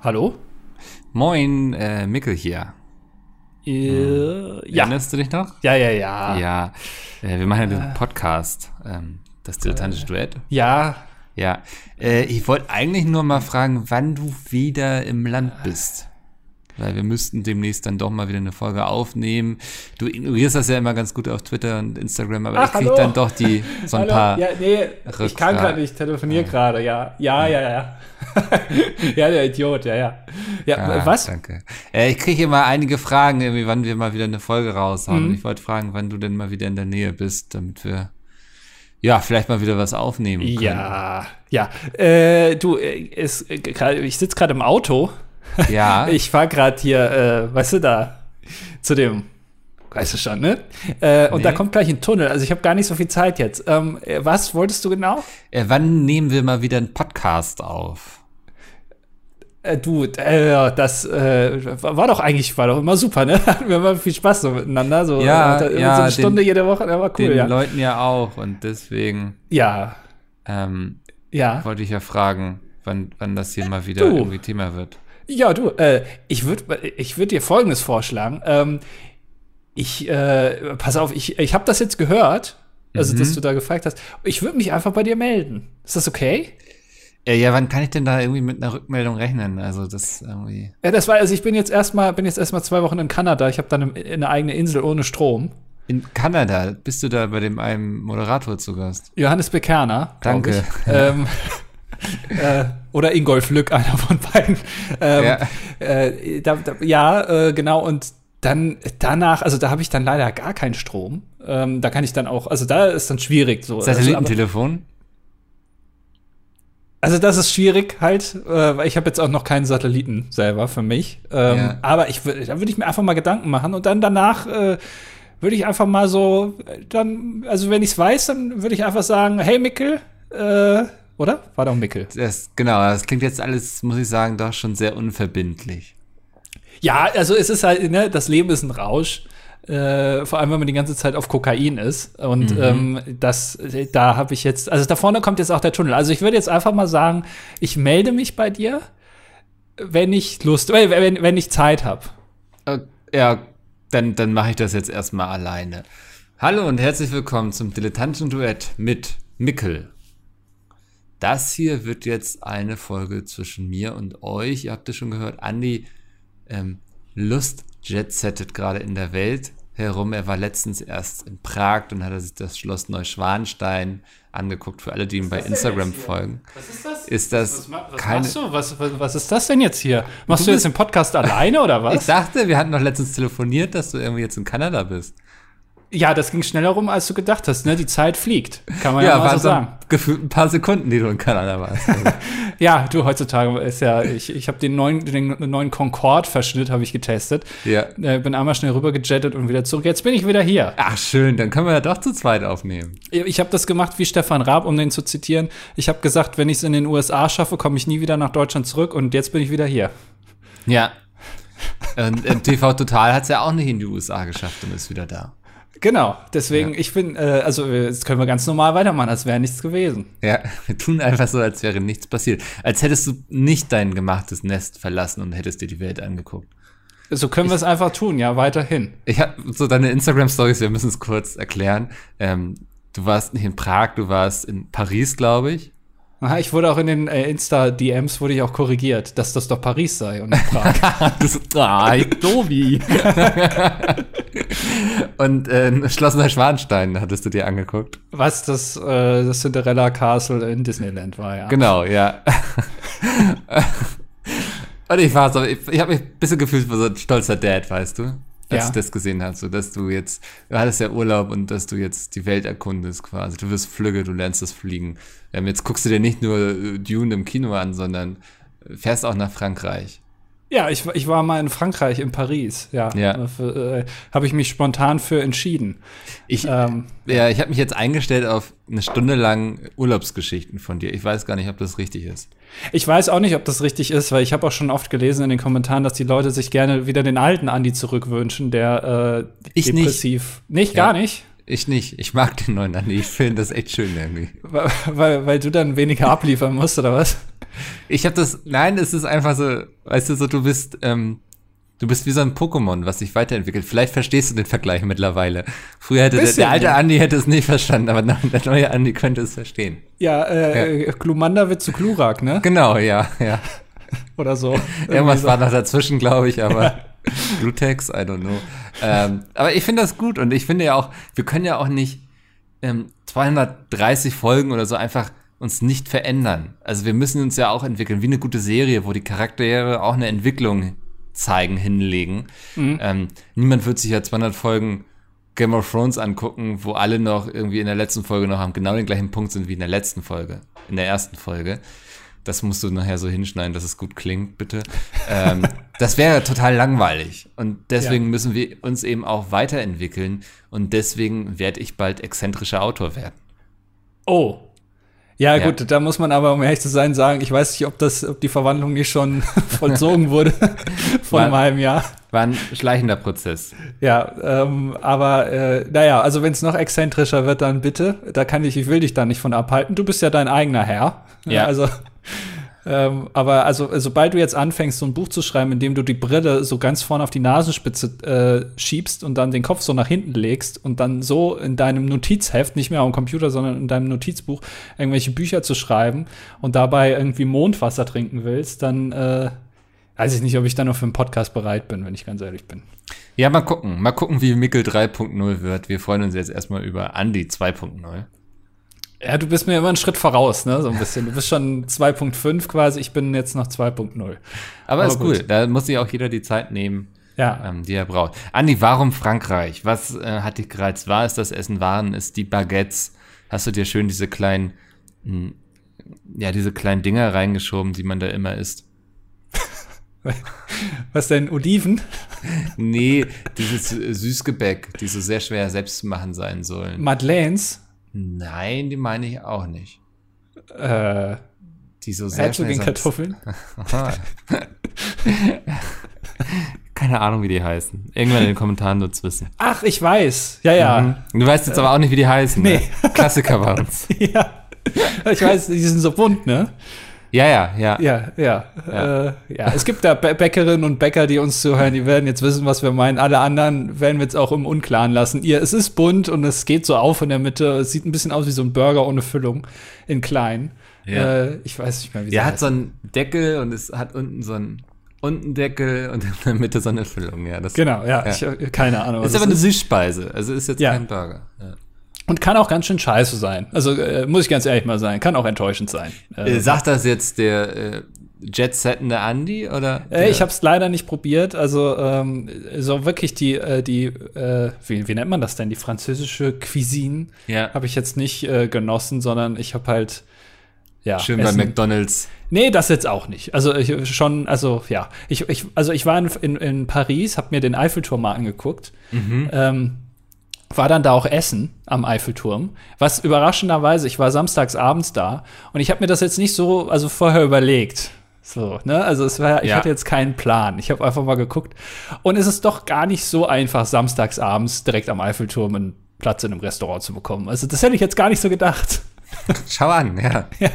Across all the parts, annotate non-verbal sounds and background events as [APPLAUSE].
Hallo? Moin, äh, Mickel hier. Äh, ja. Erinnerst du dich noch? Ja, ja, ja. Ja, äh, wir machen ja den Podcast, ähm, das dilettantische Duett. Ja. Ja, äh, ich wollte eigentlich nur mal fragen, wann du wieder im Land bist. Weil wir müssten demnächst dann doch mal wieder eine Folge aufnehmen. Du ignorierst das ja immer ganz gut auf Twitter und Instagram, aber Ach, ich krieg hallo. dann doch die so ein Hallo? paar. Ja, nee, ich kann gerade nicht, telefoniere gerade, ja. Ja, ja, ja. [LAUGHS] ja, der Idiot, ja, ja. Ja, Ah, was? Danke. Äh, ich kriege immer einige Fragen, irgendwie, wann wir mal wieder eine Folge raushauen. Mhm. Ich wollte fragen, wann du denn mal wieder in der Nähe bist, damit wir ja vielleicht mal wieder was aufnehmen können. Ja, ja. Äh, du, äh, es, äh, ich sitze gerade im Auto. [LAUGHS] Ja. Ich fahre gerade hier, äh, weißt du, da zu dem, weißt du schon, ne? Äh, und Nee. da kommt gleich ein Tunnel. Also ich habe gar nicht so viel Zeit jetzt. Ähm, äh, was wolltest du genau? Äh, wann nehmen wir mal wieder einen Podcast auf? Äh, du, äh, das äh, war doch eigentlich, war doch immer super, ne? [LAUGHS] Hatten wir immer viel Spaß so miteinander. So, Ja, da- ja, so eine den- Stunde jede Woche, das war cool, Den ja. Leuten ja auch und deswegen Ja, ähm, ja. wollte ich ja fragen, wann, wann das hier mal wieder Du. irgendwie Thema wird. Ja, du, äh, ich würde ich würd dir Folgendes vorschlagen. Ähm, ich, äh, pass auf, ich, ich habe das jetzt gehört, also Mhm. dass du da gefragt hast. Ich würde mich einfach bei dir melden. Ist das okay? Äh, ja, wann kann ich denn da irgendwie mit einer Rückmeldung rechnen? Also das irgendwie. Ja, das war, also ich bin jetzt erstmal, bin jetzt erstmal zwei Wochen in Kanada. Ich habe dann eine, eine eigene Insel ohne Strom. In Kanada bist du da bei dem einen Moderator zu Gast? Johannes Bekerner. Danke. Ich. ähm, [LAUGHS] äh, oder Ingolf Lück, [LAUGHS] einer von beiden. Ähm, Ja. äh, da, da, ja, äh, genau. Und dann danach, also da habe ich dann leider gar keinen Strom. Ähm, da kann ich dann auch, also da ist dann schwierig so. Also, Satellitentelefon? also das ist schwierig halt, äh, weil ich habe jetzt auch noch keinen Satelliten selber für mich. Ähm, Ja. Aber ich da würde ich mir einfach mal Gedanken machen und dann danach äh, würde ich einfach mal so, äh, dann, also wenn ich es weiß, dann würde ich einfach sagen, hey Mickel, äh, oder? War doch Mickel. Das, genau, das klingt jetzt alles, muss ich sagen, doch schon sehr unverbindlich. Ja, also es ist halt, ne, das Leben ist ein Rausch. Äh, vor allem, wenn man die ganze Zeit auf Kokain ist. Und ähm, das, da habe ich jetzt, also da vorne kommt jetzt auch der Tunnel. Also ich würde jetzt einfach mal sagen, ich melde mich bei dir, wenn ich Lust, äh, wenn, wenn ich Zeit habe. Äh, Ja, dann, dann mache ich das jetzt erstmal alleine. Hallo und herzlich willkommen zum dilettantischen Duett mit Mickel. Das hier wird jetzt eine Folge zwischen mir und euch. Ihr habt es schon gehört, Andi ähm, Lust jetsettet gerade in der Welt herum. Er war letztens erst in Prag und hat sich das Schloss Neuschwanstein angeguckt. Für alle, die ihm bei Instagram folgen. Was ist das? Ist das was, was keine- machst du? Was, was, ist das denn jetzt hier? Machst du, Du jetzt den Podcast alleine oder [LAUGHS] Ich was? dachte, wir hatten doch letztens telefoniert, dass du irgendwie jetzt in Kanada bist. Ja, das ging schneller rum, als du gedacht hast. Ne? Die Zeit fliegt, kann man ja, mal waren so sagen. gefühlt ein paar Sekunden, die du in Kanada warst. [LAUGHS] Ja, du, heutzutage ist ja, ich, ich habe den neuen, den neuen Concorde-Verschnitt habe ich getestet. ja. Äh, bin einmal schnell rüber gejettet und wieder zurück. Jetzt bin ich wieder hier. Ach schön, dann können wir ja doch zu zweit aufnehmen. Ich habe das gemacht wie Stefan Raab, um den zu zitieren. Ich habe gesagt, wenn ich es in den USA schaffe, komme ich nie wieder nach Deutschland zurück und jetzt bin ich wieder hier. Ja. Und TV Total hat es ja auch nicht in die USA geschafft und ist wieder da. Genau, deswegen, Ja. ich bin, äh, also äh, jetzt können wir ganz normal weitermachen, als wäre nichts gewesen. Ja, wir tun einfach so, als wäre nichts passiert. Als hättest du nicht dein gemachtes Nest verlassen und hättest dir die Welt angeguckt. So können wir es einfach tun, ja, weiterhin. Ich habe so deine Instagram-Stories, wir müssen es kurz erklären. Ähm, du warst nicht in Prag, du warst in Paris, glaube ich. Ich wurde auch in den äh, Insta-DMs wurde ich auch korrigiert, dass das doch Paris sei und nicht Prag. [LAUGHS] Das, ah, Tobi. [LAUGHS] Und äh, Schloss Neuschwanstein hattest du dir angeguckt. Was das, äh, das Cinderella Castle in Disneyland war, ja. Genau, ja. [LAUGHS] Und ich war so, ich, ich habe mich ein bisschen gefühlt wie so ein stolzer Dad, weißt du? Als Ja. ich das gesehen habe, so dass du jetzt, du hattest ja Urlaub und dass du jetzt die Welt erkundest quasi. Du wirst Flügge, du lernst das Fliegen. Ähm, jetzt guckst du dir nicht nur äh, Dune im Kino an, sondern fährst auch nach Frankreich. Ja, ich, ich war mal in Frankreich, in Paris, ja. Ja. Äh, Habe ich mich spontan für entschieden. Ich, Ähm, ja, ich habe mich jetzt eingestellt auf eine Stunde lang Urlaubsgeschichten von dir. Ich weiß gar nicht, ob das richtig ist. ich weiß auch nicht, ob das richtig ist, weil ich habe auch schon oft gelesen in den Kommentaren, dass die Leute sich gerne wieder den alten Andi zurückwünschen, der äh, Ich nicht. depressiv. Nicht, Ja. gar nicht. Ich nicht. Ich mag den neuen Andi. Ich finde das echt schön irgendwie. Weil, weil, weil du dann weniger abliefern musst, oder was? Ich habe das. Nein, es ist einfach so, weißt du, so du bist, ähm, du bist wie so ein Pokémon, was sich weiterentwickelt. Vielleicht verstehst du den Vergleich mittlerweile. Früher hätte der, der alte ja. Andi hätte es nicht verstanden, aber der neue Andi könnte es verstehen. Ja, äh, Glumanda wird zu Glurak, ne? Genau, ja, ja. Oder so. Irgendwas so. war noch dazwischen, glaube ich, aber [LAUGHS] Glutex, I don't know. Ähm, aber ich finde das gut und ich finde ja auch, wir können ja auch nicht ähm, 230 Folgen oder so einfach uns nicht verändern. Also wir müssen uns ja auch entwickeln, wie eine gute Serie, wo die Charaktere auch eine Entwicklung zeigen, hinlegen. Ähm, niemand wird sich ja 200 Folgen Game of Thrones angucken, wo alle noch irgendwie in der letzten Folge noch am genau den gleichen Punkt sind wie in der letzten Folge, in der ersten Folge. Das musst du nachher so hinschneiden, dass es gut klingt, bitte. [LAUGHS] ähm, das wäre total langweilig. Und deswegen Ja. müssen wir uns eben auch weiterentwickeln. Und deswegen werde ich bald exzentrischer Autor werden. Oh. Ja, Ja. gut, da muss man aber, um ehrlich zu sein, sagen, ich weiß nicht, ob das, ob die Verwandlung nicht schon [LAUGHS] vollzogen wurde [LAUGHS] vor einem halben Jahr. War ein schleichender Prozess. Ja, ähm, aber äh, naja, also wenn es noch exzentrischer wird, dann bitte. Da kann ich, ich will dich da nicht von abhalten. Du bist ja dein eigener Herr. Ja. Also, ähm, aber also sobald du jetzt anfängst, so ein Buch zu schreiben, in dem du die Brille so ganz vorne auf die Nasenspitze äh, schiebst und dann den Kopf so nach hinten legst und dann so in deinem Notizheft, nicht mehr am Computer, sondern in deinem Notizbuch irgendwelche Bücher zu schreiben und dabei irgendwie Mondwasser trinken willst, dann äh, weiß ich nicht, ob ich dann noch für einen Podcast bereit bin, wenn ich ganz ehrlich bin. Ja, mal gucken. Mal gucken, wie Mickel 3.0 wird. Wir freuen uns jetzt erstmal über Andy 2.0. Ja, du bist mir immer einen Schritt voraus, ne? So ein bisschen. Du bist schon 2.5 quasi, ich bin jetzt noch 2.0. Aber, Aber ist cool. gut. Da muss sich auch jeder die Zeit nehmen, Ja. ähm, die er braucht. Andi, warum Frankreich? Was äh, hat dich gereizt? War es das Essen? Waren es die Baguettes? Hast du dir schön diese kleinen, mh, ja, diese kleinen Dinger reingeschoben, die man da immer isst? [LAUGHS] Was denn, Oliven? Nee, dieses Süßgebäck, die so sehr schwer selbst zu machen sein sollen. Madeleines? Nein, die meine ich auch nicht. Äh, Die so sehr schnell Herzogin Kartoffeln? [LAUGHS] Keine Ahnung, wie die heißen. Irgendwann in den Kommentaren wird's wissen. Ach, ich weiß. Ja, ja. Du weißt jetzt aber auch nicht, wie die heißen. Nee. Ne? Klassiker waren's. [LAUGHS] ja. Ich weiß, die sind so bunt, ne? Ja, ja, ja. Ja, ja. Ja. Äh, ja. Es gibt da Bä- Bäckerinnen und Bäcker, die uns zuhören, die werden jetzt wissen, was wir meinen. Alle anderen werden wir jetzt auch im Unklaren lassen. Ihr, es ist bunt und es geht so auf in der Mitte. Es sieht ein bisschen aus wie so ein Burger ohne Füllung in klein. Ja. Äh, ich weiß nicht mehr, wie Der sie hat heißt. so einen Deckel und es hat unten so einen unten Deckel und in der Mitte so eine Füllung. Ja, das Genau, ja, Ja. Ich, keine Ahnung. ist aber es eine Süßspeise. Also ist jetzt kein Burger. Ja. Und kann auch ganz schön scheiße sein. Also äh, muss ich ganz ehrlich mal sagen, kann auch enttäuschend sein. Äh, Äh, sagt das jetzt der äh, Jet-Settende Andi oder? äh, ich habe es leider nicht probiert. Also ähm, so wirklich die, äh, die äh, wie, wie nennt man das denn? Die französische Cuisine ja. habe ich jetzt nicht äh, genossen, sondern ich habe halt ja Schön bei Essen- McDonalds. Nee, das jetzt auch nicht. Also ich schon, also ja, ich, ich also ich war in, in, in Paris, habe mir den Eiffelturm mal angeguckt. Ähm, war dann da auch essen am Eiffelturm. Was überraschenderweise, ich war samstags abends da und ich habe mir das jetzt nicht so, also vorher überlegt. So, ne? Also es war, ich Ja. hatte jetzt keinen Plan. Ich habe einfach mal geguckt. Und es ist doch gar nicht so einfach, samstags abends direkt am Eiffelturm einen Platz in einem Restaurant zu bekommen. Also das hätte ich jetzt gar nicht so gedacht Schau an, [LAUGHS] ja. äh,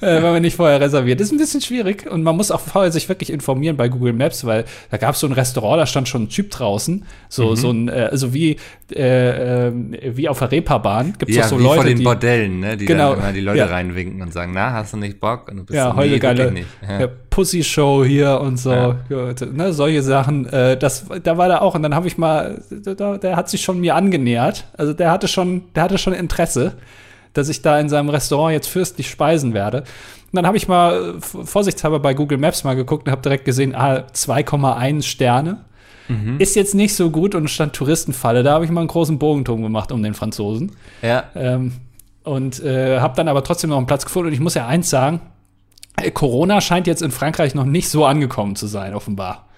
wenn man nicht vorher reserviert. Ist ein bisschen schwierig und man muss auch vorher sich wirklich informieren bei Google Maps, weil da gab es so ein Restaurant, da stand schon ein Typ draußen, so so ein äh, also wie äh, äh, wie auf der Reeperbahn gibt es Ja, so wie Leute, vor den die Bordellen, ne? die Genau, dann immer die Leute ja. reinwinken und sagen, na, hast du nicht Bock? Und du bist ja, so, heute nee, geile. Ja. ja, Pussy Show hier und so, Ja. ja, ne, solche Sachen. Äh, das, da war der auch und dann habe ich mal, da, der hat sich schon mir angenähert. Also der hatte schon, der hatte schon Interesse, dass ich da in seinem Restaurant jetzt fürstlich speisen werde. Und dann habe ich mal äh, vorsichtshalber bei Google Maps mal geguckt und habe direkt gesehen, ah, 2,1 Sterne. Ist jetzt nicht so gut und stand Touristenfalle. Da habe ich mal einen großen Bogenturm gemacht um den Franzosen. ja. Ähm, und äh, habe dann aber trotzdem noch einen Platz gefunden. Und ich muss ja eins sagen, äh, Corona scheint jetzt in Frankreich noch nicht so angekommen zu sein, offenbar.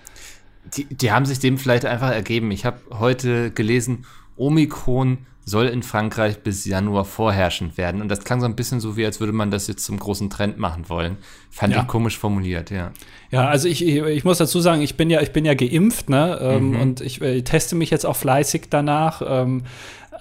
Die, die haben sich dem vielleicht einfach ergeben. Ich habe heute gelesen, Omikron soll in Frankreich bis Januar vorherrschend werden. Und das klang so ein bisschen so, wie als würde man das jetzt zum großen Trend machen wollen. Fand Ja. ich komisch formuliert, ja. Ja, also ich, ich, ich muss dazu sagen, ich bin ja, ich bin ja geimpft, ne? Ähm, Und ich äh, teste mich jetzt auch fleißig danach.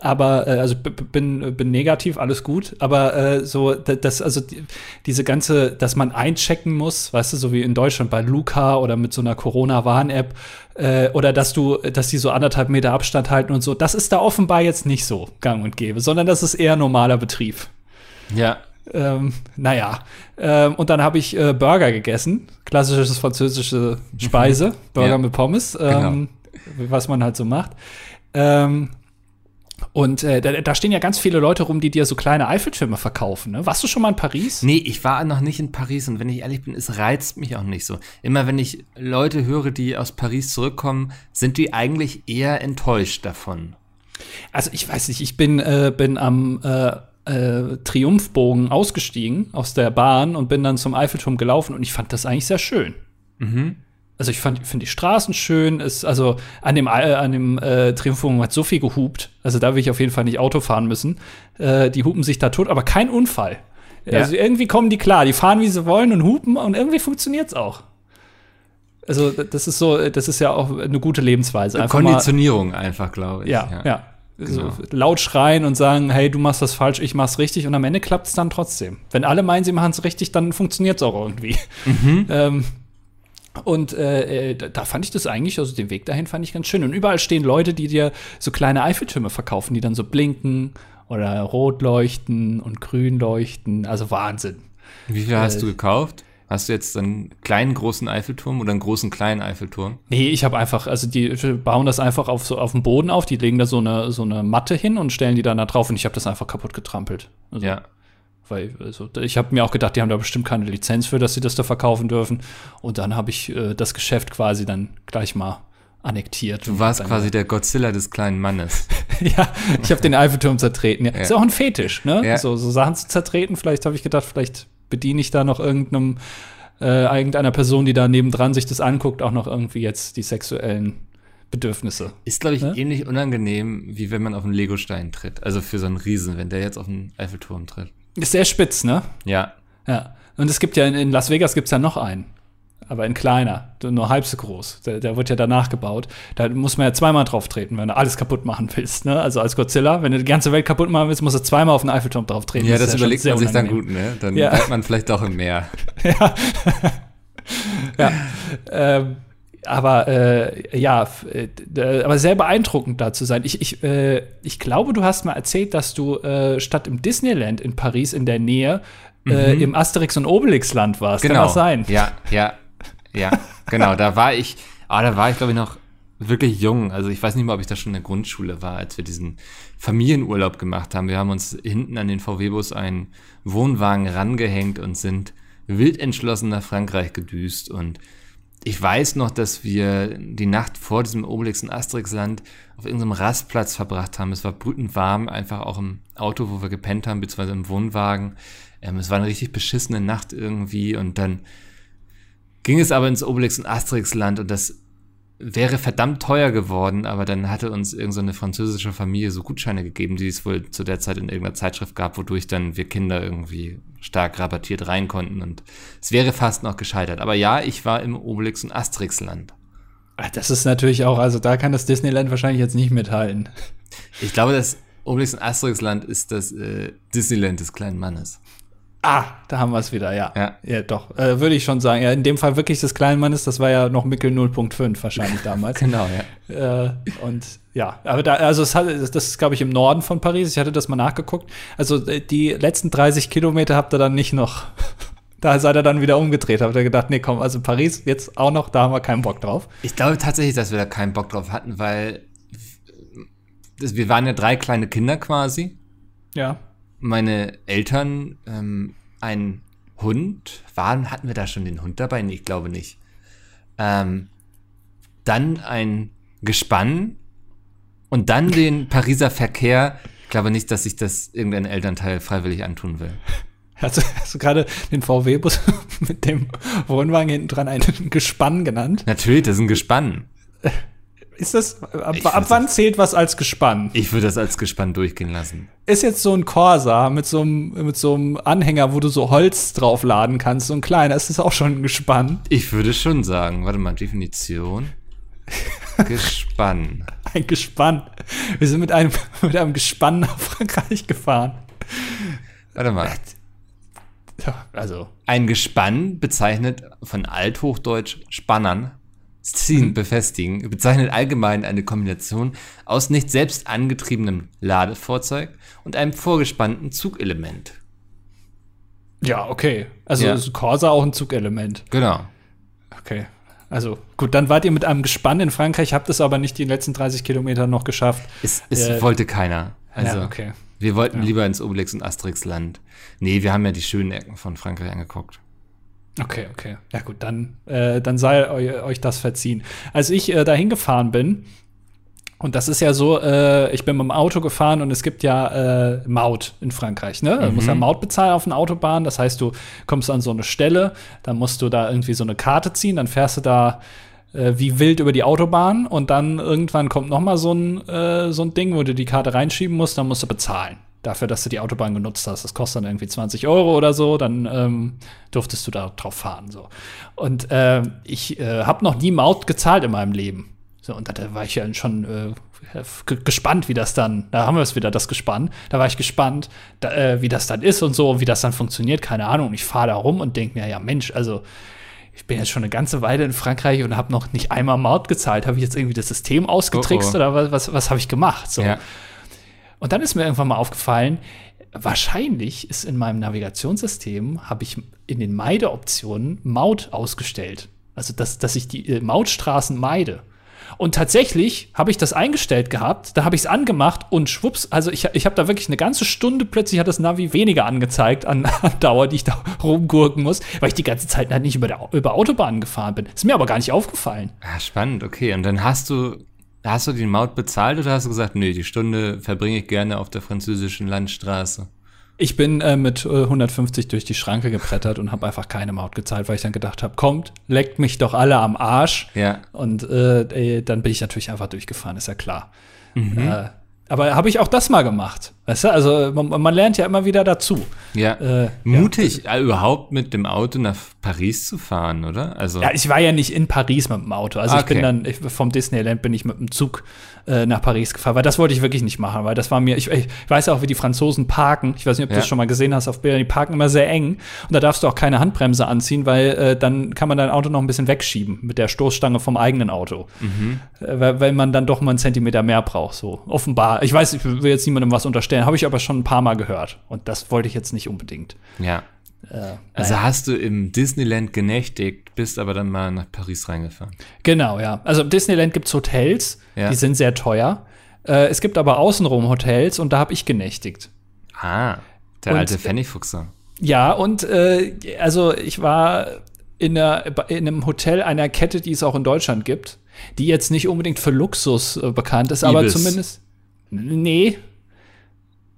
Aber äh, also bin bin negativ alles gut aber äh, so das also die, diese ganze dass man einchecken muss weißt du so wie in Deutschland bei Luca oder mit so einer Corona Warn App äh, oder dass du dass die so anderthalb Meter Abstand halten und so das ist da offenbar jetzt nicht so gang und gäbe sondern das ist eher normaler Betrieb ja ähm, naja, ähm, und dann habe ich äh, Burger gegessen, klassisches französische Speise, Burger ja. mit Pommes, ähm, genau. was man halt so macht. Ähm, und äh, da, da, stehen ja ganz viele Leute rum, die dir so kleine Eiffeltürme verkaufen. Ne? Warst du schon mal in Paris? Nee, ich war noch nicht in Paris und wenn ich ehrlich bin, es reizt mich auch nicht so. Immer wenn ich Leute höre, die aus Paris zurückkommen, sind die eigentlich eher enttäuscht davon. Also ich weiß nicht, ich bin, äh, bin am äh, äh, Triumphbogen ausgestiegen aus der Bahn und bin dann zum Eiffelturm gelaufen und ich fand das eigentlich sehr schön. Mhm. Also ich fand finde die Straßen schön. Ist, also an dem, äh, an dem äh, Triumphbogen hat so viel gehupt. Also da will ich auf jeden Fall nicht Auto fahren müssen. Äh, die hupen sich da tot, aber kein Unfall. Ja. Also irgendwie kommen die klar. Die fahren, wie sie wollen und hupen und irgendwie funktioniert's auch. Also das ist so, das ist ja auch eine gute Lebensweise. Einfach Konditionierung mal, einfach, glaube ich. Ja, ja. ja. Genau. So laut schreien und sagen, hey, du machst das falsch, ich mach's richtig und am Ende klappt es dann trotzdem. Wenn alle meinen, sie machen es richtig, dann funktioniert es auch irgendwie. Mhm. [LAUGHS] ähm, und äh, äh, da fand ich das eigentlich, also den Weg dahin fand ich ganz schön. Und überall stehen Leute, die dir so kleine Eiffeltürme verkaufen, die dann so blinken oder rot leuchten und grün leuchten. Also Wahnsinn. Wie viel äh, hast du gekauft? Hast du jetzt einen kleinen großen Eiffelturm oder einen großen kleinen Eiffelturm? Nee, ich habe einfach, also die bauen das einfach auf so auf dem Boden auf, die legen da so eine so eine Matte hin und stellen die dann da drauf und ich habe das einfach kaputt getrampelt. Also, ja. Weil also, ich habe mir auch gedacht, die haben da bestimmt keine Lizenz für, dass sie das da verkaufen dürfen. Und dann habe ich äh, das Geschäft quasi dann gleich mal annektiert. Du warst quasi der Godzilla des kleinen Mannes. [LAUGHS] ja, ich habe den Eiffelturm zertreten. Ja. Ja. Ist auch ein Fetisch, ne? Ja. So, so Sachen zu zertreten. Vielleicht habe ich gedacht, vielleicht bediene ich da noch irgendeinem, äh, irgendeiner Person, die da nebendran sich das anguckt, auch noch irgendwie jetzt die sexuellen Bedürfnisse. Ist, glaube ich, ne? ähnlich unangenehm, wie wenn man auf einen Legostein tritt. Also für so einen Riesen, wenn der jetzt auf einen Eiffelturm tritt. Ist sehr spitz, ne? Ja. Ja. Und es gibt ja in, in Las Vegas gibt es ja noch einen aber in kleiner, nur halb so groß. Der, der, wird ja danach gebaut. Da muss man ja zweimal drauf treten, wenn du alles kaputt machen willst. Ne? Also als Godzilla, wenn du die ganze Welt kaputt machen willst, musst du zweimal auf den Eiffelturm drauf treten. Ja, das, das überlegt man sich dann gut, ne? Dann ja. bleibt man vielleicht doch im Meer. ja. [LAUGHS] ja. [LAUGHS] ähm, aber äh, ja, äh, aber sehr beeindruckend da zu sein. Ich, ich, äh, ich glaube, du hast mal erzählt, dass du äh, statt im Disneyland in Paris in der Nähe äh, mhm. im Asterix und Obelix Land warst. Genau. Kann das sein? Ja, ja, ja, genau, da war ich, ah, da war ich glaube ich noch wirklich jung. Also ich weiß nicht mal, ob ich da schon in der Grundschule war, als wir diesen Familienurlaub gemacht haben. Wir haben uns hinten an den VW-Bus einen Wohnwagen rangehängt und sind wild entschlossen nach Frankreich gedüst. Und ich weiß noch, dass wir die Nacht vor diesem Obelix und Asterix-Land auf irgendeinem Rastplatz verbracht haben. Es war brütend warm, einfach auch im Auto, wo wir gepennt haben, beziehungsweise im Wohnwagen. Ähm, es war eine richtig beschissene Nacht irgendwie und dann ging es aber ins Obelix und Asterix-Land und das wäre verdammt teuer geworden, aber dann hatte uns irgendeine so französische Familie so Gutscheine gegeben, die es wohl zu der Zeit in irgendeiner Zeitschrift gab, wodurch dann wir Kinder irgendwie stark rabattiert rein konnten und es wäre fast noch gescheitert. Aber ja, ich war im Obelix und Asterix-Land. Das ist natürlich auch, also da kann das Disneyland wahrscheinlich jetzt nicht mithalten. Ich glaube, das Obelix und Asterix-Land ist das äh, Disneyland des kleinen Mannes. Ah, da haben wir es wieder, ja. Ja, ja doch. Äh, Würde ich schon sagen. Ja, in dem Fall wirklich des kleinen Mannes, das war ja noch Mickel 0.5 wahrscheinlich damals. [LAUGHS] genau, ja. Äh, und ja, aber da, also es hat, das ist, glaube ich, im Norden von Paris. Ich hatte das mal nachgeguckt. Also äh, die letzten 30 Kilometer habt ihr dann nicht noch. [LAUGHS] da seid ihr dann wieder umgedreht. Habt ihr gedacht, nee, komm, also Paris jetzt auch noch, da haben wir keinen Bock drauf. Ich glaube tatsächlich, dass wir da keinen Bock drauf hatten, weil wir waren ja drei kleine Kinder quasi. Ja meine Eltern ähm, einen Hund. Waren, hatten wir da schon den Hund dabei? Nee, ich glaube nicht. Ähm, dann ein Gespann und dann den [LAUGHS] Pariser Verkehr. Ich glaube nicht, dass sich das irgendein Elternteil freiwillig antun will. Hast du, hast du gerade den VW-Bus [LAUGHS] mit dem Wohnwagen hinten dran ein Gespann genannt? Natürlich, das ist ein Gespann. [LAUGHS] Ist das, ab, ab wann zählt was als Gespann? Ich würde das als Gespann durchgehen lassen. Ist jetzt so ein Corsa mit so einem, mit so einem Anhänger, wo du so Holz draufladen kannst, so ein kleiner, ist das auch schon ein Gespann? Ich würde schon sagen, warte mal, Definition. [LAUGHS] Gespann. Ein Gespann. Wir sind mit einem, [LAUGHS] mit einem Gespann nach Frankreich gefahren. Warte mal. Ja, also. Ein Gespann bezeichnet von Althochdeutsch Spannern, ziehen, befestigen, bezeichnet allgemein eine Kombination aus nicht selbst angetriebenem Ladefahrzeug und einem vorgespannten Zugelement. Ja, okay. Also Ja. ist Corsa auch ein Zugelement. Genau. Okay. Also gut, dann wart ihr mit einem Gespann in Frankreich, habt es aber nicht die letzten 30 Kilometer noch geschafft. Es, es Äh, wollte keiner. Also, ja, okay. wir wollten lieber ins Obelix und Asterix-Land. Nee, wir haben ja die schönen Ecken von Frankreich angeguckt. Okay, okay. Ja gut, dann, äh, dann sei eu euch das verziehen. Als ich äh, dahin gefahren bin, und das ist ja so, äh, ich bin mit dem Auto gefahren und es gibt ja äh, Maut in Frankreich, ne? Du musst ja Maut bezahlen auf einer Autobahn. Das heißt, du kommst an so eine Stelle, dann musst du da irgendwie so eine Karte ziehen, dann fährst du da äh, wie wild über die Autobahn und dann irgendwann kommt noch mal so ein, äh, so ein Ding, wo du die Karte reinschieben musst, dann musst du bezahlen. Dafür, dass du die Autobahn genutzt hast. Das kostet dann irgendwie 20 Euro oder so, dann ähm, durftest du da drauf fahren. So. Und äh, ich äh, habe noch nie Maut gezahlt in meinem Leben. So, und da war ich ja schon äh, ge- gespannt, wie das dann, da haben wir es wieder, das Gespann. Da war ich gespannt, da, äh, wie das dann ist und so, wie das dann funktioniert, keine Ahnung. Und ich fahre da rum und denke mir, ja Mensch, also ich bin jetzt schon eine ganze Weile in Frankreich und habe noch nicht einmal Maut gezahlt. Habe ich jetzt irgendwie das System ausgetrickst Oh, oh. oder was, was, was habe ich gemacht? So. Ja. Und dann ist mir irgendwann mal aufgefallen, wahrscheinlich ist in meinem Navigationssystem, habe ich in den Meideoptionen Maut ausgestellt. Also, dass, dass ich die äh, Mautstraßen meide. Und tatsächlich habe ich das eingestellt gehabt, da habe ich es angemacht und schwupps, also ich, ich habe da wirklich eine ganze Stunde, plötzlich hat das Navi weniger angezeigt an, [LAUGHS] an Dauer, die ich da rumgurken muss, weil ich die ganze Zeit halt nicht über, der, über Autobahnen gefahren bin. Ist mir aber gar nicht aufgefallen. Ah, spannend, okay. Und dann hast du, hast du die Maut bezahlt oder hast du gesagt, nee, die Stunde verbringe ich gerne auf der französischen Landstraße? Ich bin äh, mit äh, 150 durch die Schranke gebrettert und habe einfach keine Maut gezahlt, weil ich dann gedacht habe, kommt, leckt mich doch alle am Arsch. Ja. Und äh, äh, dann bin ich natürlich einfach durchgefahren, ist ja klar. Äh, aber habe ich auch das mal gemacht? Weißt du, also man, man lernt ja immer wieder dazu. Ja. Äh, Mutig, äh, überhaupt mit dem Auto nach Paris zu fahren, oder? Also, Ja, ich war ja nicht in Paris mit dem Auto. Also ich Okay. bin dann ich, vom Disneyland bin ich mit dem Zug äh, nach Paris gefahren, weil das wollte ich wirklich nicht machen, weil das war mir, ich, ich weiß ja auch, wie die Franzosen parken. Ich weiß nicht, ob du Ja. das schon mal gesehen hast auf Bildern, die parken immer sehr eng und da darfst du auch keine Handbremse anziehen, weil äh, dann kann man dein Auto noch ein bisschen wegschieben mit der Stoßstange vom eigenen Auto. Äh, weil, weil man dann doch mal einen Zentimeter mehr braucht, so offenbar. Ich weiß, ich will jetzt niemandem was unterstellen, habe ich aber schon ein paar Mal gehört und das wollte ich jetzt nicht unbedingt. ja. Äh, Also naja. hast du im Disneyland genächtigt, bist aber dann mal nach Paris reingefahren. Genau, ja. Also im Disneyland gibt's Hotels, Ja. die sind sehr teuer. Äh, es gibt aber außenrum Hotels und da habe ich genächtigt. Ah, der Und- alte Pfennigfuchser. Ja, und äh, also ich war in, einer, in einem Hotel einer Kette, die es auch in Deutschland gibt, die jetzt nicht unbedingt für Luxus äh, bekannt ist, aber Ibis. zumindest. Nee.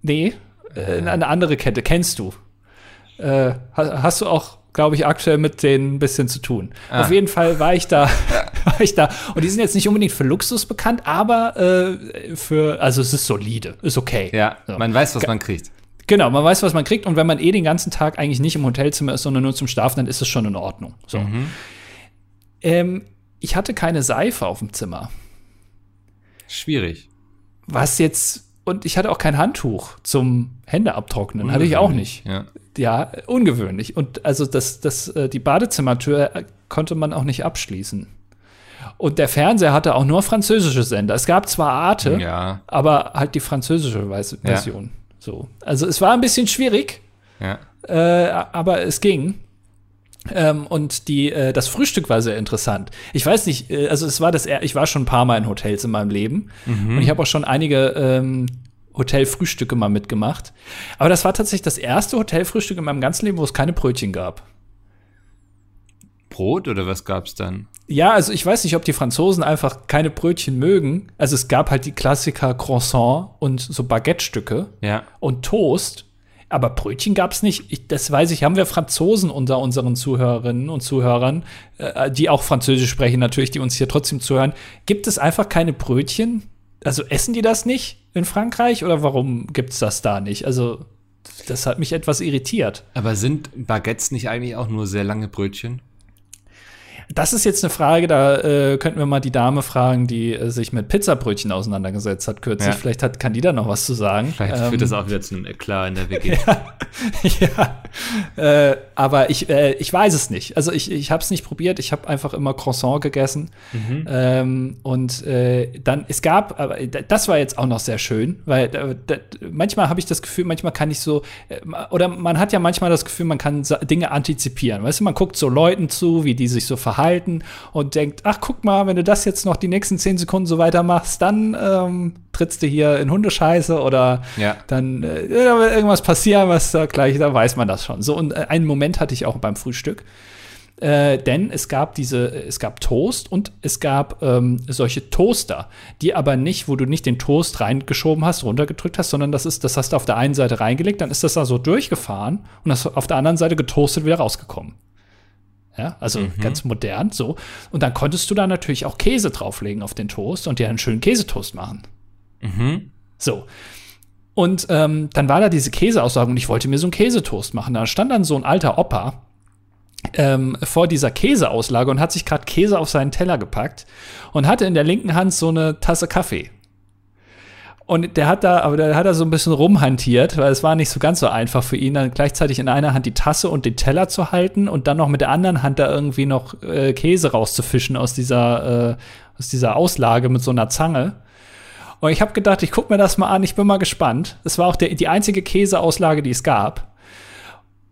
Nee. Äh, eine andere Kette, kennst du. Äh, ha- hast du auch, glaube ich, aktuell mit denen ein bisschen zu tun. Ah. Auf jeden Fall war ich da, [LAUGHS] war ich da. Und die sind jetzt nicht unbedingt für Luxus bekannt, aber äh, für, also es ist solide, ist okay. Ja, So. man weiß, was man kriegt. Genau, man weiß, was man kriegt. Und wenn man eh den ganzen Tag eigentlich nicht im Hotelzimmer ist, sondern nur zum Schlafen, dann ist es schon in Ordnung. So. Ähm, ich hatte keine Seife auf dem Zimmer. Schwierig. Was jetzt. Und ich hatte auch kein Handtuch zum Hände abtrocknen. Hatte ich auch nicht. Ja. Ja, ungewöhnlich. Und also das, das, äh, die Badezimmertür äh, konnte man auch nicht abschließen. Und der Fernseher hatte auch nur französische Sender. Es gab zwar Arte, Ja, aber halt die französische Version. So. Also es war ein bisschen schwierig. ja. äh, aber es ging. Ähm, und die, äh, das Frühstück war sehr interessant. Ich weiß nicht, äh, also es war das, ich war schon ein paar Mal in Hotels in meinem Leben und ich habe auch schon einige ähm, Hotelfrühstücke mal mitgemacht. Aber das war tatsächlich das erste Hotelfrühstück in meinem ganzen Leben, wo es keine Brötchen gab. Brot oder was gab's dann? Ja, also ich weiß nicht, ob die Franzosen einfach keine Brötchen mögen. Also es gab halt die Klassiker Croissant und so Baguette-Stücke Ja. und Toast. Aber Brötchen gab es nicht. Ich, das weiß ich, haben wir Franzosen unter unseren Zuhörerinnen und Zuhörern, äh, die auch Französisch sprechen, natürlich, die uns hier trotzdem zuhören. Gibt es einfach keine Brötchen? Also essen die das nicht in Frankreich oder warum gibt es das da nicht? Also, das hat mich etwas irritiert. Aber sind Baguettes nicht eigentlich auch nur sehr lange Brötchen? Das ist jetzt eine Frage, da äh, könnten wir mal die Dame fragen, die äh, sich mit Pizzabrötchen auseinandergesetzt hat kürzlich. Ja. Vielleicht hat, kann die da noch was zu sagen. Vielleicht Ähm, führt das auch wieder zu einem Eklat in der [LAUGHS] WG. ja, äh, aber ich, äh, ich weiß es nicht. Also ich, ich habe es nicht probiert. Ich habe einfach immer Croissant gegessen. Ähm, und äh, dann, es gab, aber das war jetzt auch noch sehr schön, weil da, da, manchmal habe ich das Gefühl, manchmal kann ich so, äh, oder man hat ja manchmal das Gefühl, man kann Dinge antizipieren. Weißt du, man guckt so Leuten zu, wie die sich so verhalten und denkt, ach, guck mal, wenn du das jetzt noch die nächsten zehn Sekunden so weitermachst, dann ähm, trittst du hier in Hundescheiße oder Ja. dann äh, irgendwas passieren, was da gleich, da weiß man das schon. So, und äh, einen Moment hatte ich auch beim Frühstück. Äh, denn es gab diese, es gab Toast und es gab ähm, solche Toaster, die aber nicht, wo du nicht den Toast reingeschoben hast, runtergedrückt hast, sondern das ist, das hast du auf der einen Seite reingelegt, dann ist das da so durchgefahren und das auf der anderen Seite getoastet wieder rausgekommen. Ja, also ganz modern, so. Und dann konntest du da natürlich auch Käse drauflegen auf den Toast und dir einen schönen Käsetoast machen. So. Und ähm, dann war da diese Käseaussage und ich wollte mir so einen Käsetoast machen. Da stand dann so ein alter Opa ähm, vor dieser Käseauslage und hat sich gerade Käse auf seinen Teller gepackt und hatte in der linken Hand so eine Tasse Kaffee. Und der hat da, aber der hat da so ein bisschen rumhantiert, weil es war nicht so ganz so einfach für ihn, dann gleichzeitig in einer Hand die Tasse und den Teller zu halten und dann noch mit der anderen Hand da irgendwie noch äh, Käse rauszufischen aus dieser, äh, aus dieser Auslage mit so einer Zange. Und ich habe gedacht, ich guck mir das mal an, ich bin mal gespannt. Es war auch der, die einzige Käseauslage, die es gab.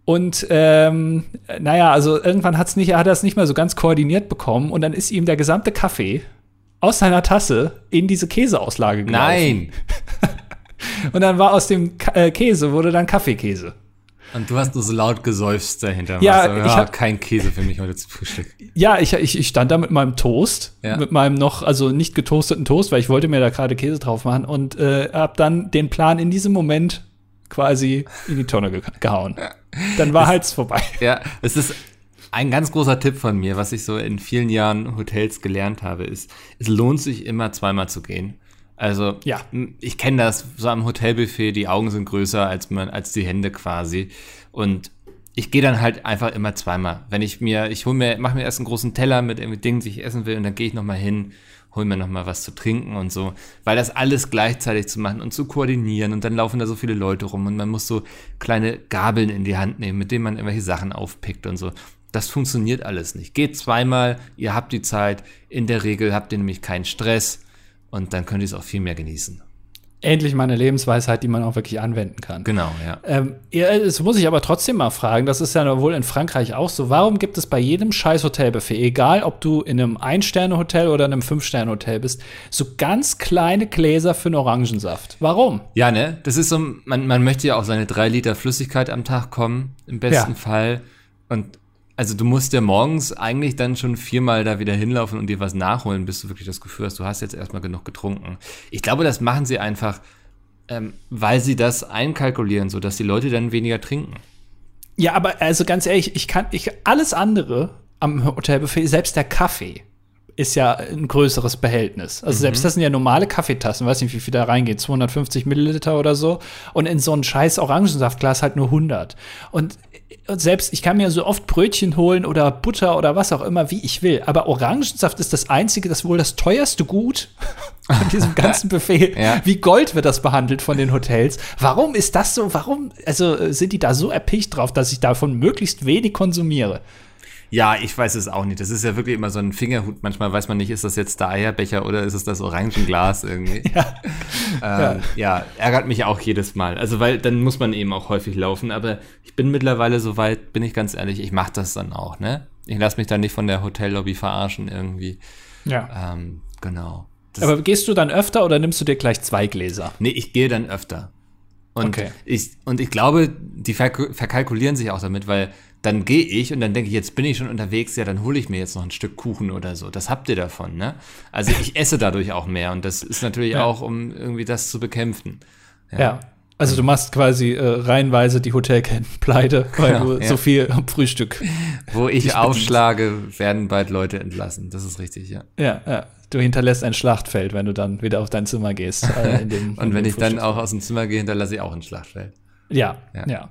Und ähm, naja, also irgendwann hat's nicht, hat er es nicht mehr so ganz koordiniert bekommen und dann ist ihm der gesamte Kaffee aus seiner Tasse in diese Käseauslage gelaufen. Nein! [LAUGHS] Und dann war aus dem äh, Käse, wurde dann Kaffeekäse. Und du hast nur so laut gesäuft dahinter. Ja, Warst so, ich hab- kein Käse für mich heute zum Frühstück. Ja, ich, ich, ich stand da mit meinem Toast, Ja. mit meinem noch, also nicht getoasteten Toast, weil ich wollte mir da gerade Käse drauf machen und äh, hab dann den Plan in diesem Moment quasi in die Tonne ge gehauen. Dann war halt vorbei. Ja, es ist ein ganz großer Tipp von mir, was ich so in vielen Jahren Hotels gelernt habe, ist, es lohnt sich immer zweimal zu gehen. Also, Ja. ich kenne das so am Hotelbuffet, die Augen sind größer als man, als die Hände quasi. Und ich gehe dann halt einfach immer zweimal. Wenn ich mir, ich hole mir, mache mir erst einen großen Teller mit irgendwie Dingen, die ich essen will, und dann gehe ich nochmal hin, hole mir nochmal was zu trinken und so. Weil das alles gleichzeitig zu machen und zu koordinieren und dann laufen da so viele Leute rum und man muss so kleine Gabeln in die Hand nehmen, mit denen man irgendwelche Sachen aufpickt und so. Das funktioniert alles nicht. Geht zweimal, ihr habt die Zeit. In der Regel habt ihr nämlich keinen Stress und dann könnt ihr es auch viel mehr genießen. Endlich mal eine Lebensweisheit, die man auch wirklich anwenden kann. Genau, ja. Ähm, das muss ich aber trotzdem mal fragen, das ist ja wohl in Frankreich auch so. Warum gibt es bei jedem scheiß Hotelbuffet, egal ob du in einem Ein-Sterne-Hotel oder in einem Fünf-Sterne-Hotel bist, so ganz kleine Gläser für einen Orangensaft? Warum? Ja, ne? Das ist so, man, man möchte ja auch seine drei Liter Flüssigkeit am Tag kommen, im besten Ja. Fall. Und also du musst ja morgens eigentlich dann schon viermal da wieder hinlaufen und dir was nachholen, bis du wirklich das Gefühl hast, du hast jetzt erstmal genug getrunken. Ich glaube, das machen sie einfach, ähm, weil sie das einkalkulieren, so dass die Leute dann weniger trinken. Ja, aber also ganz ehrlich, ich kann, ich, alles andere am Hotelbuffet, selbst der Kaffee, ist ja ein größeres Behältnis. Also selbst das sind ja normale Kaffeetassen, weiß nicht, wie viel da reingeht, 250 Milliliter oder so. Und in so ein scheiß Orangensaftglas halt nur 100. Und, selbst, ich kann mir so oft Brötchen holen oder Butter oder was auch immer, wie ich will. Aber Orangensaft ist das einzige, das wohl das teuerste Gut [LAUGHS] von diesem ganzen Buffet. Ja. Wie Gold wird das behandelt von den Hotels. Warum ist das so? Warum, also sind die da so erpicht drauf, dass ich davon möglichst wenig konsumiere? Ja, ich weiß es auch nicht. Das ist ja wirklich immer so ein Fingerhut. Manchmal weiß man nicht, ist das jetzt der Eierbecher oder ist es das Orangenglas irgendwie. [LAUGHS] Ja. Ähm, ja. ärgert mich auch jedes Mal. Also, weil dann muss man eben auch häufig laufen. Aber ich bin mittlerweile so weit, bin ich ganz ehrlich, ich mache das dann auch, ne? Ich lasse mich dann nicht von der Hotellobby verarschen irgendwie. Ja. Ähm, genau. Das, Aber gehst du dann öfter oder nimmst du dir gleich zwei Gläser? nee, ich gehe dann öfter. Und, Okay. ich, und ich glaube, die verk- verkalkulieren sich auch damit, weil dann gehe ich und dann denke ich, jetzt bin ich schon unterwegs, ja, dann hole ich mir jetzt noch ein Stück Kuchen oder so. Das habt ihr davon, ne? Also ich esse dadurch auch mehr und das ist natürlich Ja. auch, um irgendwie das zu bekämpfen. Ja. Also du machst quasi äh, reihenweise die Hotelketten pleite, [LAUGHS] weil Genau, du ja. so viel am Frühstück. Wo ich aufschlage, werden bald Leute entlassen. Das ist richtig, ja. Ja, ja. Du hinterlässt ein Schlachtfeld, wenn du dann wieder auf dein Zimmer gehst. Äh, dem, [LAUGHS] Und wenn ich dann auch aus dem Zimmer gehe, hinterlasse ich auch ein Schlachtfeld. Ja, ja.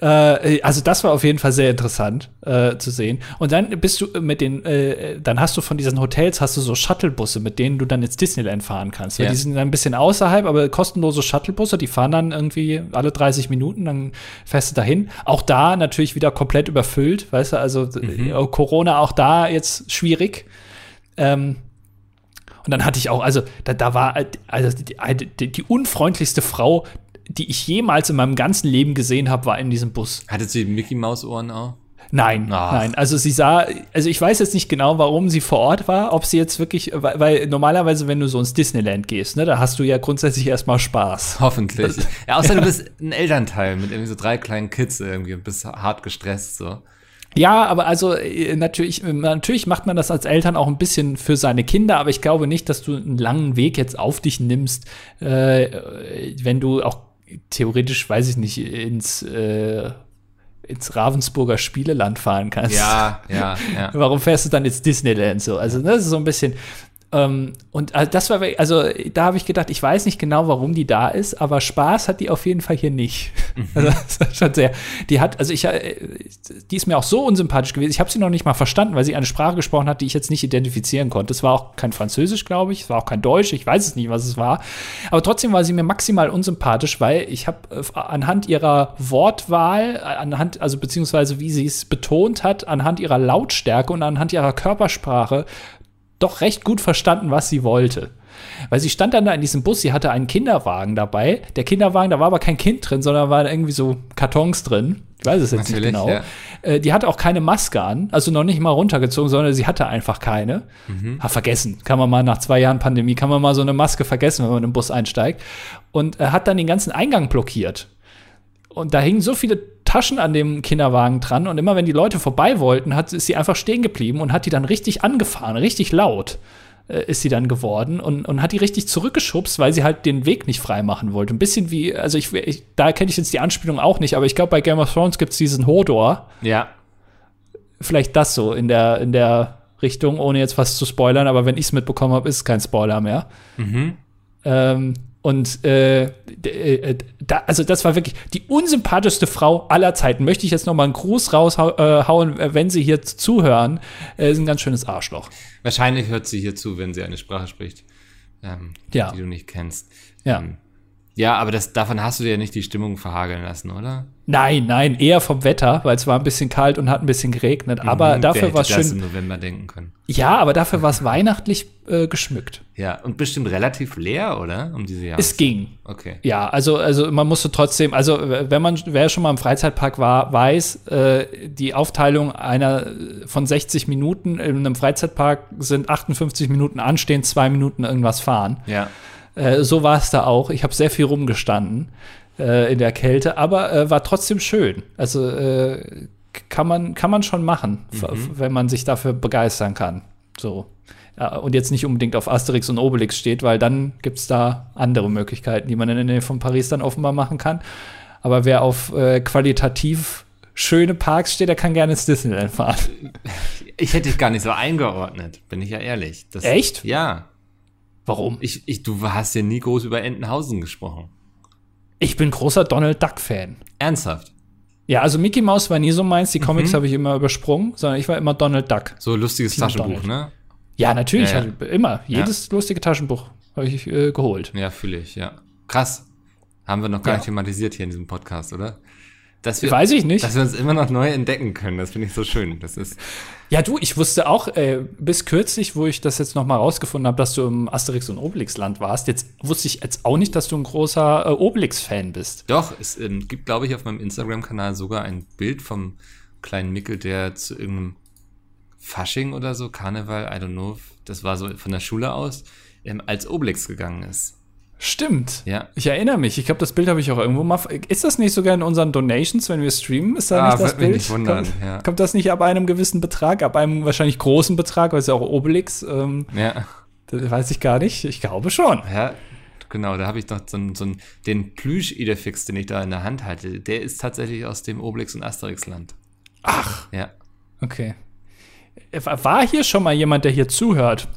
ja. Äh, also das war auf jeden Fall sehr interessant äh, zu sehen. Und dann bist du mit den, äh, dann hast du von diesen Hotels hast du so Shuttlebusse, mit denen du dann ins Disneyland fahren kannst. Ja. Die sind ein bisschen außerhalb, aber kostenlose Shuttlebusse, die fahren dann irgendwie alle 30 Minuten, dann fährst du dahin. Auch da natürlich wieder komplett überfüllt, weißt du, also mhm. Äh, Corona auch da jetzt schwierig. Ähm, und dann hatte ich auch, also da, da war also die, die, die unfreundlichste Frau, die ich jemals in meinem ganzen Leben gesehen habe, war in diesem Bus. Hatte sie Mickey Maus Ohren auch? Nein, Ach. nein. Also sie sah, also ich weiß jetzt nicht genau, warum sie vor Ort war, ob sie jetzt wirklich, weil, weil normalerweise, wenn du so ins Disneyland gehst, ne, da hast du ja grundsätzlich erstmal Spaß. Hoffentlich. [LAUGHS] ja, außer du bist ein Elternteil mit irgendwie so drei kleinen Kids irgendwie und bist hart gestresst so. Ja, aber also äh, natürlich, natürlich macht man das als Eltern auch ein bisschen für seine Kinder, aber ich glaube nicht, dass du einen langen Weg jetzt auf dich nimmst, äh, wenn du auch theoretisch, weiß ich nicht, ins äh, ins Ravensburger Spieleland fahren kannst. Ja, ja, ja. [LAUGHS] Warum fährst du dann ins Disneyland so? Also, das ist so ein bisschen, ähm, und also das war, also da habe ich gedacht, ich weiß nicht genau, warum die da ist, aber Spaß hat die auf jeden Fall hier nicht. Mhm. [LAUGHS] Also das war schon sehr. Die hat, also ich, äh, die ist mir auch so unsympathisch gewesen. Ich habe sie noch nicht mal verstanden, weil sie eine Sprache gesprochen hat, die ich jetzt nicht identifizieren konnte. Es war auch kein Französisch, glaube ich. Es war auch kein Deutsch. Ich weiß es nicht, was es war. Aber trotzdem war sie mir maximal unsympathisch, weil ich habe äh, anhand ihrer Wortwahl, anhand, also beziehungsweise wie sie es betont hat, anhand ihrer Lautstärke und anhand ihrer Körpersprache doch recht gut verstanden, was sie wollte. Weil sie stand dann da in diesem Bus, sie hatte einen Kinderwagen dabei. Der Kinderwagen, da war aber kein Kind drin, sondern waren irgendwie so Kartons drin. Ich weiß es jetzt Natürlich, nicht genau. Ja. Äh, die hatte auch keine Maske an, also noch nicht mal runtergezogen, sondern sie hatte einfach keine. Mhm. Ha, vergessen. Kann man mal nach zwei Jahren Pandemie, kann man mal so eine Maske vergessen, wenn man in den Bus einsteigt. Und äh, hat dann den ganzen Eingang blockiert. Und da hingen so viele Taschen an dem Kinderwagen dran und immer wenn die Leute vorbei wollten, hat, ist sie einfach stehen geblieben und hat die dann richtig angefahren, richtig laut äh, ist sie dann geworden und, und hat die richtig zurückgeschubst, weil sie halt den Weg nicht frei machen wollte. Ein bisschen wie, also ich, ich da kenne ich jetzt die Anspielung auch nicht, aber ich glaube, bei Game of Thrones gibt es diesen Hodor. Ja. Vielleicht das so in der, in der Richtung, ohne jetzt was zu spoilern, aber wenn ich es mitbekommen habe, ist es kein Spoiler mehr. Mhm. Ähm, und äh, äh, da, also das war wirklich die unsympathischste Frau aller Zeiten. Möchte ich jetzt noch mal einen Gruß raushauen, äh, wenn Sie hier zuhören. Äh, ist ein ganz schönes Arschloch. Wahrscheinlich hört sie hier zu, wenn sie eine Sprache spricht, ähm, ja. die du nicht kennst. Ja. Ähm, ja, aber das, davon hast du dir ja nicht die Stimmung verhageln lassen, oder? Nein, nein, eher vom Wetter, weil es war ein bisschen kalt und hat ein bisschen geregnet. Mhm, aber dafür war es schön. Im November denken können. Ja, aber dafür war es weihnachtlich äh, geschmückt. Ja, und bestimmt relativ leer, oder? Um diese Jahreszeit. Es ging. Okay. Ja, also, also man musste trotzdem, also wenn man, wer schon mal im Freizeitpark war, weiß, äh, die Aufteilung einer von 60 Minuten in einem Freizeitpark sind 58 Minuten anstehen, zwei Minuten irgendwas fahren. Ja. Äh, so war es da auch. Ich habe sehr viel rumgestanden äh, in der Kälte, aber äh, war trotzdem schön. Also äh, kann man kann man schon machen, mhm. wenn man sich dafür begeistern kann. So. Ja, und jetzt nicht unbedingt auf Asterix und Obelix steht, weil dann gibt es da andere Möglichkeiten, die man in der Nähe von Paris dann offenbar machen kann. Aber wer auf äh, qualitativ schöne Parks steht, der kann gerne ins Disneyland fahren. Ich hätte dich gar nicht so eingeordnet, bin ich ja ehrlich. Das, Echt? Ja. Warum? Ich, ich, du hast ja nie groß über Entenhausen gesprochen. Ich bin großer Donald Duck-Fan. Ernsthaft? Ja, also Mickey Mouse war nie so meins, die Comics mhm. habe ich immer übersprungen, sondern ich war immer Donald Duck. So lustiges Team Taschenbuch, Donald. ne? Ja, natürlich, ja, ja. immer. Jedes ja. lustige Taschenbuch habe ich äh, geholt. Ja, fühle ich, ja. Krass. Haben wir noch gar nicht thematisiert hier in diesem Podcast, oder? Dass wir, Weiß ich nicht. Dass wir uns immer noch neu entdecken können, das finde ich so schön. Das ist ja, du, ich wusste auch äh, bis kürzlich, wo ich das jetzt noch mal rausgefunden habe, dass du im Asterix und Obelix-Land warst. Jetzt wusste ich jetzt auch nicht, dass du ein großer äh, Obelix-Fan bist. Doch, es ähm, gibt, glaube ich, auf meinem Instagram-Kanal sogar ein Bild vom kleinen Mickel, der zu irgendeinem Fasching oder so, Karneval, I don't know, das war so von der Schule aus, ähm, als Obelix gegangen ist. Stimmt. Ja. Ich erinnere mich. Ich glaube, das Bild habe ich auch irgendwo mal. Ist das nicht sogar in unseren Donations, wenn wir streamen? Ist da ah, nicht das Bild? Nicht wundern, kommt, ja. kommt, das nicht ab einem gewissen Betrag, ab einem wahrscheinlich großen Betrag, weil es ja auch Obelix. Ähm, ja. Das weiß ich gar nicht. Ich glaube schon. Ja, genau. Da habe ich noch so, so einen, den Plüsch-Idefix, den ich da in der Hand halte. Der ist tatsächlich aus dem Obelix- und Asterix-Land. Ach. Ja. Okay. War hier schon mal jemand, der hier zuhört?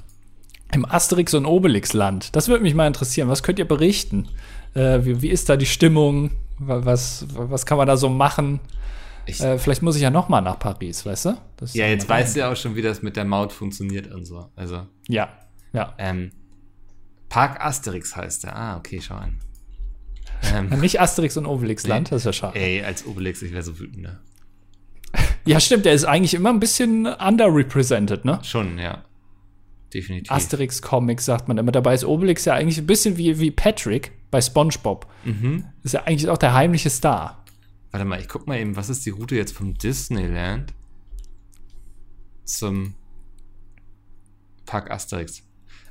Im Asterix- und Obelix-Land. Das würde mich mal interessieren. Was könnt ihr berichten? Äh, wie, wie, ist da die Stimmung? Was, was kann man da so machen? Äh, vielleicht muss ich ja noch mal nach Paris, weißt du? Das Ja, jetzt weißt du ja auch schon, wie das mit der Maut funktioniert und so. Also, Ja, ja. ähm, Park Asterix heißt der. Ah, okay, schau an. Ähm, Nicht Asterix und Obelix Land, das ist ja schade. ey, als Obelix, ich wäre so wütend, ne? Ja, stimmt, der ist eigentlich immer ein bisschen underrepresented, ne? Schon, ja. Definitiv. Asterix Comics sagt man immer. Dabei ist Obelix ja eigentlich ein bisschen wie, wie Patrick bei SpongeBob. Mhm. Ist ja eigentlich auch der heimliche Star. Warte mal, ich guck mal eben, was ist die Route jetzt vom Disneyland zum Park Asterix?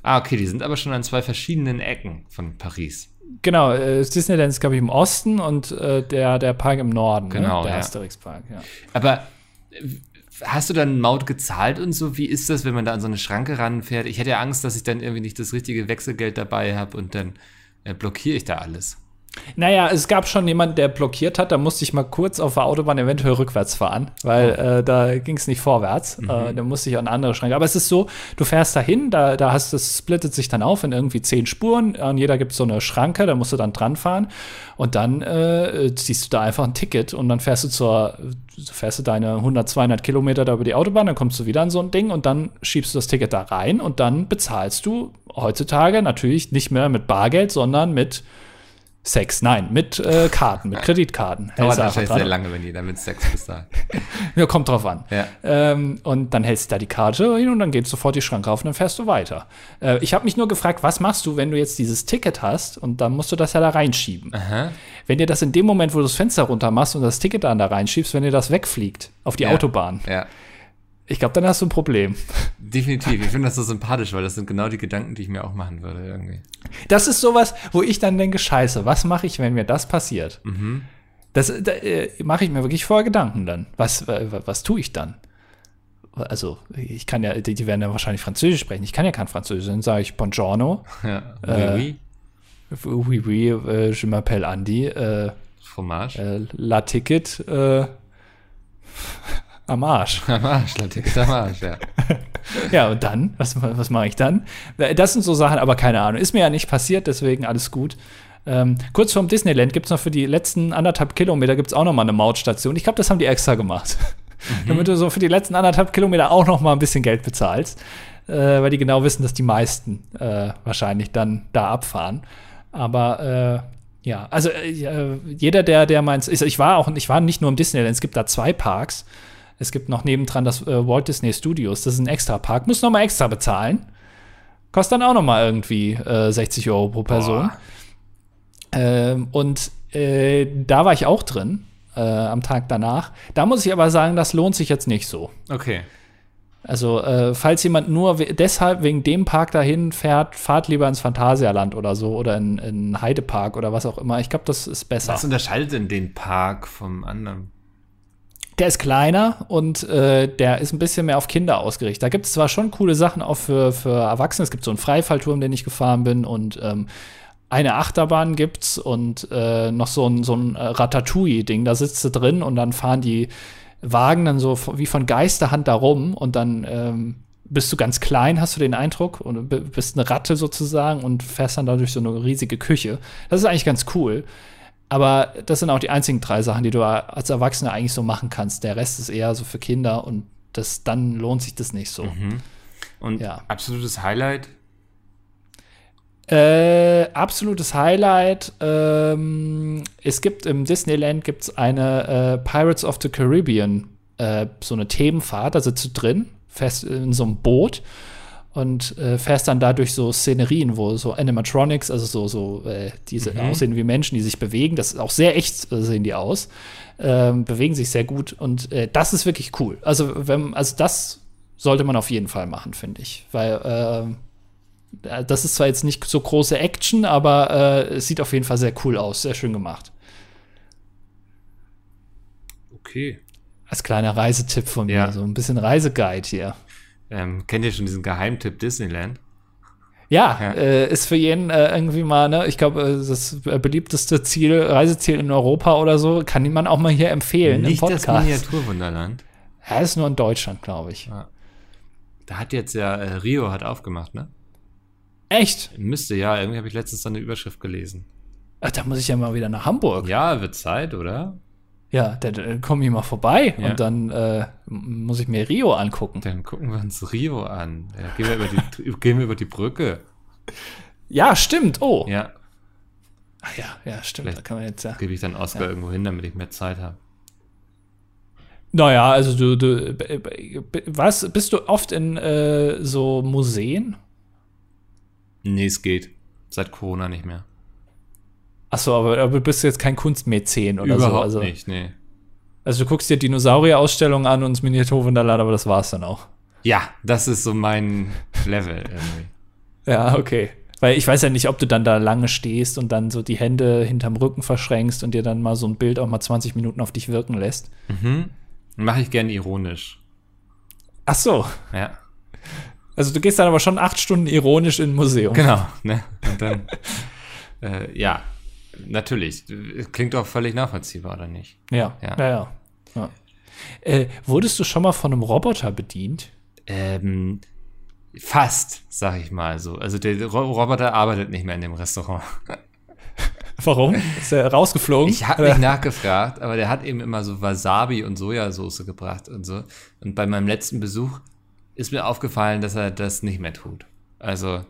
Ah, okay, die sind aber schon an zwei verschiedenen Ecken von Paris. Genau, äh, das Disneyland ist, glaube ich, im Osten und äh, der, der Park im Norden, Genau, ne? der ja. Asterix-Park, ja. Aber äh, hast du dann Maut gezahlt und so? Wie ist das, wenn man da an so eine Schranke ranfährt? Ich hätte ja Angst, dass ich dann irgendwie nicht das richtige Wechselgeld dabei habe und dann äh, blockiere ich da alles. Naja, es gab schon jemanden, der blockiert hat. Da musste ich mal kurz auf der Autobahn eventuell rückwärts fahren, weil äh, da ging es nicht vorwärts. Äh, da musste ich an andere Schranke. Aber es ist so, du fährst dahin, da, da hast das splittet sich dann auf in irgendwie zehn Spuren. An jeder gibt es so eine Schranke, da musst du dann dran fahren. Und dann äh, ziehst du da einfach ein Ticket und dann fährst du zur, fährst du deine 100, 200 Kilometer da über die Autobahn, dann kommst du wieder an so ein Ding und dann schiebst du das Ticket da rein und dann bezahlst du heutzutage natürlich nicht mehr mit Bargeld, sondern mit Sex, nein, mit äh, Karten, mit Kreditkarten. Dauert wahrscheinlich sehr lange, wenn jeder mit Sex bezahlt. [LAUGHS] Ja, kommt drauf an. Ja. Ähm, und dann hältst du da die Karte hin und dann geht sofort die Schranke auf und dann fährst du weiter. Äh, ich habe mich nur gefragt, was machst du, wenn du jetzt dieses Ticket hast und dann musst du das ja da reinschieben. Aha. Wenn dir das in dem Moment, wo du das Fenster runter machst und das Ticket dann da reinschiebst, wenn dir das wegfliegt auf die Ja. Autobahn, Ja. Ich glaube, dann hast du ein Problem. Definitiv. Ich finde das so sympathisch, weil das sind genau die Gedanken, die ich mir auch machen würde irgendwie. Das ist sowas, wo ich dann denke, scheiße, was mache ich, wenn mir das passiert? Das da, äh, mache ich mir wirklich vorher Gedanken dann. Was, äh, was tue ich dann? Also, ich kann ja, die, die werden ja wahrscheinlich Französisch sprechen. Ich kann ja kein Französisch. Dann sage ich Buongiorno. Ja. Äh, oui, oui. Oui, oui, äh, je m'appelle Andy. Äh, Fromage. äh, La Ticket. Äh, am Arsch. [LAUGHS] Am Arsch, Leute. Am Arsch, ja. [LAUGHS] Ja, und dann? Was, was mache ich dann? Das sind so Sachen, aber keine Ahnung. Ist mir ja nicht passiert, deswegen alles gut. Ähm, kurz vorm Disneyland gibt es noch für die letzten anderthalb Kilometer gibt's auch noch mal eine Mautstation. Ich glaube, das haben die extra gemacht. [LAUGHS] Damit du so für die letzten anderthalb Kilometer auch noch mal ein bisschen Geld bezahlst. Äh, weil die genau wissen, dass die meisten äh, wahrscheinlich dann da abfahren. Aber äh, ja, also äh, jeder, der, der meint, ich, ich war auch, ich war nicht nur im Disneyland, es gibt da zwei Parks. Es gibt noch nebendran das äh, Walt Disney Studios, das ist ein extra Park, muss noch mal extra bezahlen. Kostet dann auch noch mal irgendwie äh, 60 Euro pro Person. Ähm, und äh, da war ich auch drin äh, am Tag danach. Da muss ich aber sagen, das lohnt sich jetzt nicht so. Okay. Also, äh, falls jemand nur we deshalb wegen dem Park dahin fährt, fahrt lieber ins Phantasialand oder so oder in, in Heidepark oder was auch immer. Ich glaube, das ist besser. Was unterscheidet denn den Park vom anderen? Der ist kleiner und äh, der ist ein bisschen mehr auf Kinder ausgerichtet. Da gibt es zwar schon coole Sachen auch für, für Erwachsene. Es gibt so einen Freifallturm, den ich gefahren bin und ähm, eine Achterbahn gibt's und äh, noch so ein, so ein äh, Ratatouille-Ding. Da sitzt du drin und dann fahren die Wagen dann so wie von Geisterhand da rum und dann ähm, bist du ganz klein, hast du den Eindruck, und bist eine Ratte sozusagen und fährst dann dadurch so eine riesige Küche. Das ist eigentlich ganz cool. Aber das sind auch die einzigen drei Sachen, die du als Erwachsener eigentlich so machen kannst. Der Rest ist eher so für Kinder und das, dann lohnt sich das nicht so. Und Ja. absolutes Highlight? Äh, absolutes Highlight. Ähm, es gibt im Disneyland gibt's eine äh, Pirates of the Caribbean, äh, so eine Themenfahrt. Da sitzt du drin, fährst in so einem Boot und äh, fährst dann da durch so Szenerien, wo so Animatronics, also so, so äh, diese aussehen wie Menschen, die sich bewegen. Das ist auch sehr echt, äh, sehen die aus. Ähm, bewegen sich sehr gut und äh, das ist wirklich cool. Also, wenn, also das sollte man auf jeden Fall machen, finde ich. Weil ähm, äh, das ist zwar jetzt nicht so große Action, aber äh, es sieht auf jeden Fall sehr cool aus, sehr schön gemacht. Okay. Als kleiner Reisetipp von mir, Ja. so ein bisschen Reiseguide hier. Ähm, kennt ihr schon diesen Geheimtipp Disneyland? Ja, Ja. Äh, ist für jeden äh, irgendwie mal, ne, ich glaube, äh, das beliebteste Ziel, Reiseziel in Europa oder so, kann man auch mal hier empfehlen Nicht im das. Miniaturwunderland. Ja, ist nur in Deutschland, glaube ich. Da hat jetzt ja äh, Rio hat aufgemacht, ne? Echt? Müsste ja, irgendwie habe ich letztens so eine Überschrift gelesen. Ach, da muss ich ja mal wieder nach Hamburg. Ja, wird Zeit, oder? Ja, dann, dann komme ich mal vorbei Ja. und dann äh, muss ich mir Rio angucken. Dann gucken wir uns Rio an. Ja, gehen, wir über die, [LAUGHS] gehen wir über die Brücke. Ja, stimmt. Oh. Ja, Ach ja, ja, stimmt. Vielleicht- Da kann man jetzt ja. gebe ich dann Oscar irgendwo hin, damit ich mehr Zeit habe. Naja, also du, du was, bist du oft in äh, so Museen? Nee, es geht. Seit Corona nicht mehr. Achso, aber, aber du bist jetzt kein Kunstmäzen oder so. Überhaupt Also, nicht, nee. also du guckst dir Dinosaurier-Ausstellungen an und das Miniaturwunderland, aber das war's dann auch. Ja, das ist so mein Level irgendwie. [LAUGHS] Ja, okay. Weil ich weiß ja nicht, ob du dann da lange stehst und dann so die Hände hinterm Rücken verschränkst und dir dann mal so ein Bild auch mal 20 Minuten auf dich wirken lässt. Mache ich gern ironisch. Ach so. Ja, Also du gehst dann aber schon acht Stunden ironisch in ein Museum. genau. Ne? Und dann, [LAUGHS] äh, ja, natürlich. Klingt doch völlig nachvollziehbar, oder nicht? Ja, Ja. ja, ja. ja. Äh, wurdest du schon mal von einem Roboter bedient? Ähm, fast, sag ich mal so. Also der Ro Roboter arbeitet nicht mehr in dem Restaurant. [LAUGHS] Warum? Ist er rausgeflogen? Ich habe nicht nachgefragt, aber der hat eben immer so Wasabi und Sojasauce gebracht und so. Und bei meinem letzten Besuch ist mir aufgefallen, dass er das nicht mehr tut. Also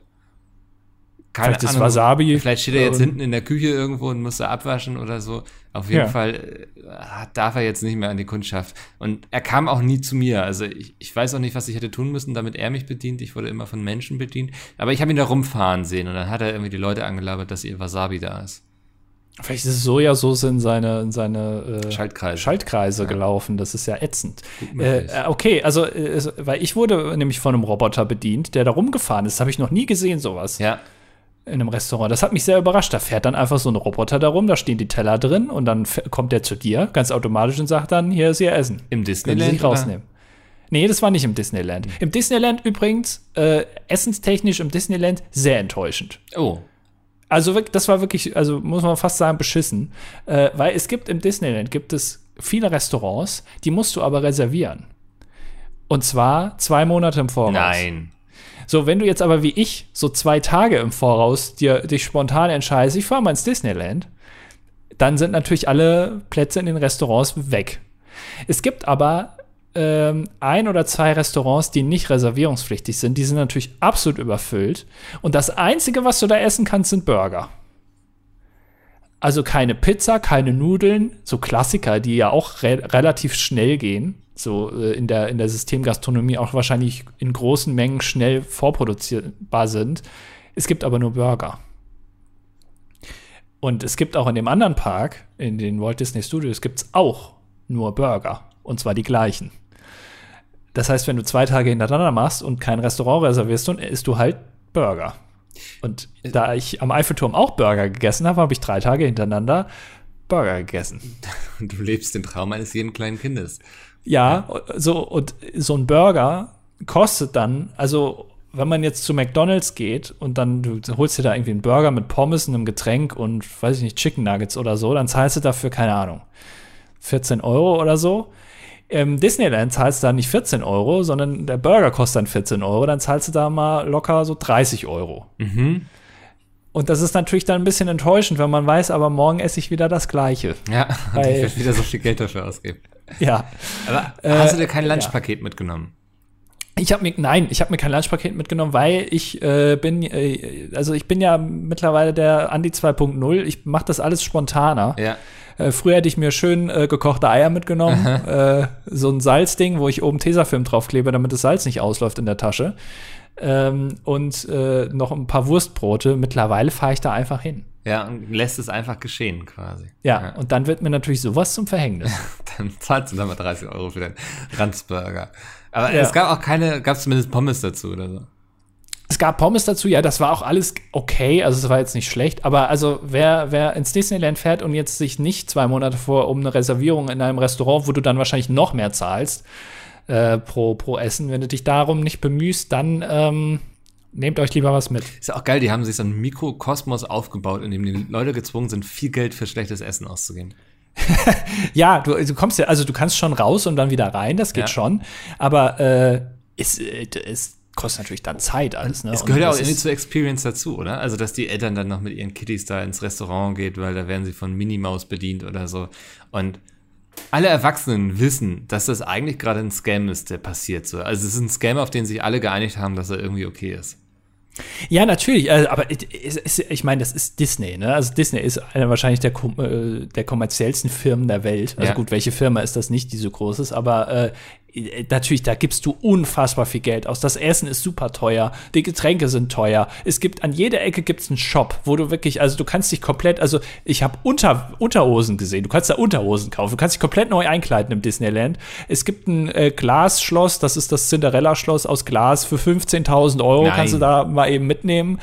keine Vielleicht ist Ahnung. Wasabi, Vielleicht steht er jetzt hinten in der Küche irgendwo und muss da abwaschen oder so. Auf jeden Ja. Fall äh, darf er jetzt nicht mehr an die Kundschaft. Und er kam auch nie zu mir. Also ich, ich weiß auch nicht, was ich hätte tun müssen, damit er mich bedient. Ich wurde immer von Menschen bedient. Aber ich habe ihn da rumfahren sehen und dann hat er irgendwie die Leute angelabert, dass ihr Wasabi da ist. Vielleicht ist Sojasauce in seine, in seine äh, Schaltkreise. Schaltkreise gelaufen. Das ist ja ätzend. Äh, äh, okay, also, äh, weil ich wurde nämlich von einem Roboter bedient, der da rumgefahren ist. Habe ich noch nie gesehen, sowas. Ja, in einem Restaurant. Das hat mich sehr überrascht. Da fährt dann einfach so ein Roboter darum, da stehen die Teller drin und dann kommt der zu dir ganz automatisch und sagt dann, hier ist Ihr Essen. im Können Sie Disneyland. sich rausnehmen. Nee, das war nicht im Disneyland. Im Disneyland übrigens, äh, essenstechnisch im Disneyland sehr enttäuschend. Oh, Also das war wirklich, also muss man fast sagen, beschissen. Äh, weil es gibt im Disneyland gibt es viele Restaurants, die musst du aber reservieren. Und zwar zwei Monate im Voraus. nein. So, wenn du jetzt aber wie ich so zwei Tage im Voraus dir dich spontan entscheidest, ich fahre mal ins Disneyland, dann sind natürlich alle Plätze in den Restaurants weg. Es gibt aber ähm, ein oder zwei Restaurants, die nicht reservierungspflichtig sind. Die sind natürlich absolut überfüllt. Und das Einzige, was du da essen kannst, sind Burger. Also keine Pizza, keine Nudeln, so Klassiker, die ja auch re relativ schnell gehen, so äh, in, der, in der Systemgastronomie auch wahrscheinlich in großen Mengen schnell vorproduzierbar sind. Es gibt aber nur Burger. Und es gibt auch in dem anderen Park, in den Walt Disney Studios, gibt es auch nur Burger. Und zwar die gleichen. Das heißt, wenn du zwei Tage hintereinander machst und kein Restaurant reservierst, dann isst du halt Burger. Und da ich am Eiffelturm auch Burger gegessen habe, habe ich drei Tage hintereinander Burger gegessen. [LAUGHS] Du lebst den Traum eines jeden kleinen Kindes. Ja, so und so ein Burger kostet dann, also wenn man jetzt zu McDonald's geht und dann du holst dir da irgendwie einen Burger mit Pommes, einem Getränk und weiß ich nicht, Chicken Nuggets oder so, dann zahlst du dafür, keine Ahnung, 14 Euro oder so. Im Disneyland zahlst du da nicht 14 Euro, sondern der Burger kostet dann 14 Euro, dann zahlst du da mal locker so 30 Euro. Und das ist natürlich dann ein bisschen enttäuschend, wenn man weiß, aber morgen esse ich wieder das Gleiche. Ja, [LAUGHS] Weil- ich werde wieder so viel Geld dafür ausgeben. Ja. Aber Äh, hast du dir kein ja. Lunchpaket mitgenommen? Ich habe mir nein, ich habe mir kein Lunchpaket mitgenommen, weil ich äh, bin äh, also ich bin ja mittlerweile der Andi 2.0. Ich mache das alles spontaner. Ja. Äh, früher hätte ich mir schön äh, gekochte Eier mitgenommen, äh, so ein Salzding, wo ich oben Tesafilm draufklebe, damit das Salz nicht ausläuft in der Tasche. Ähm, und äh, noch ein paar Wurstbrote. Mittlerweile fahre ich da einfach hin. Ja, und lässt es einfach geschehen quasi. Ja, und dann wird mir natürlich sowas zum Verhängnis. [LAUGHS] Dann zahlst du dann mal 30 Euro für deinen Ranzburger. Aber Ja. es gab auch keine, gab es zumindest Pommes dazu oder so. Es gab Pommes dazu, ja, das war auch alles okay, also es war jetzt nicht schlecht, aber also wer, wer ins Disneyland fährt und jetzt sich nicht zwei Monate vor um eine Reservierung in einem Restaurant, wo du dann wahrscheinlich noch mehr zahlst äh, pro, pro Essen, wenn du dich darum nicht bemühst, dann ähm, nehmt euch lieber was mit. Ist ja auch geil, die haben sich so einen Mikrokosmos aufgebaut, in dem die Leute gezwungen sind, viel Geld für schlechtes Essen auszugeben. [LAUGHS] Ja, du, du kommst ja, also du kannst schon raus und dann wieder rein, das geht Ja. schon, aber äh, es, äh, es kostet natürlich dann Zeit alles. Ne? Es gehört ja auch irgendwie zur Experience dazu, oder? Also, dass die Eltern dann noch mit ihren Kitties da ins Restaurant geht, weil da werden sie von Minimaus bedient oder so. Und alle Erwachsenen wissen, dass das eigentlich gerade ein Scam ist, der passiert so. Also es ist ein Scam, auf den sich alle geeinigt haben, dass er irgendwie okay ist. Ja, natürlich, äh, aber ich meine, das ist Disney, ne? Also Disney ist einer wahrscheinlich der, äh, der kommerziellsten Firmen der Welt. Also ja. gut, welche Firma ist das nicht, die so groß ist, aber äh, natürlich, da gibst du unfassbar viel Geld aus. Das Essen ist super teuer, die Getränke sind teuer. Es gibt an jeder Ecke gibt's einen Shop, wo du wirklich, also du kannst dich komplett, also ich habe Unter, Unterhosen gesehen. Du kannst da Unterhosen kaufen. Du kannst dich komplett neu einkleiden im Disneyland. Es gibt ein äh, Glasschloss, das ist das Cinderella-Schloss aus Glas für 15.000 Euro. Nein. Kannst du da mal eben mitnehmen.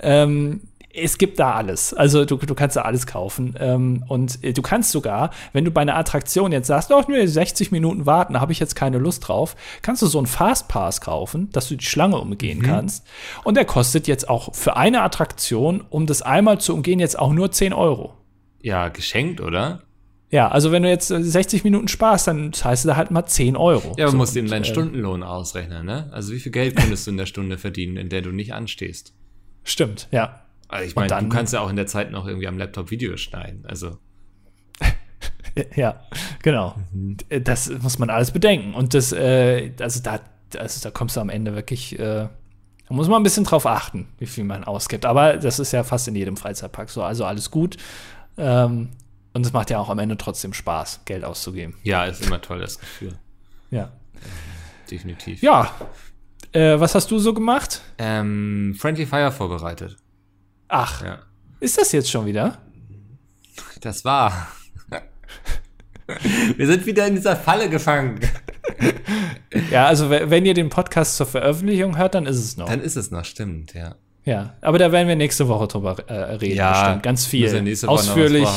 Ähm, es gibt da alles. Also du, du kannst da alles kaufen. Ähm, und äh, du kannst sogar, wenn du bei einer Attraktion jetzt sagst, oh, nur 60 Minuten warten, da habe ich jetzt keine Lust drauf, kannst du so einen Fastpass kaufen, dass du die Schlange umgehen mhm. kannst. Und der kostet jetzt auch für eine Attraktion, um das einmal zu umgehen, jetzt auch nur 10 Euro. Ja, geschenkt, oder? Ja, also wenn du jetzt 60 Minuten sparst, dann heißt da halt mal 10 Euro. Ja, aber so, musst eben deinen äh, Stundenlohn ausrechnen, ne? Also wie viel Geld könntest du in der Stunde verdienen, in der du nicht anstehst? Stimmt, ja. Also ich meine, du kannst ja auch in der Zeit noch irgendwie am Laptop Videos schneiden. Also. [LAUGHS] ja, genau. Mhm. Das muss man alles bedenken. Und das, äh, also da, also da kommst du am Ende wirklich, äh, da muss man ein bisschen drauf achten, wie viel man ausgibt. Aber das ist ja fast in jedem Freizeitpark so. Also alles gut. Ähm, und es macht ja auch am Ende trotzdem Spaß, Geld auszugeben. Ja, ist immer toll, das Gefühl. Ja. Definitiv. Ja. Äh, was hast du so gemacht? Ähm, Friendly Fire vorbereitet. Ach, ja. ist das jetzt schon wieder? Das war. [LAUGHS] Wir sind wieder in dieser Falle gefangen. [LAUGHS] ja, also wenn ihr den Podcast zur Veröffentlichung hört, dann ist es noch. Dann ist es noch, stimmt, ja. Ja, aber da werden wir nächste Woche drüber äh, reden, ja, bestimmt. Ganz viel. Nächste Woche Ausführlich.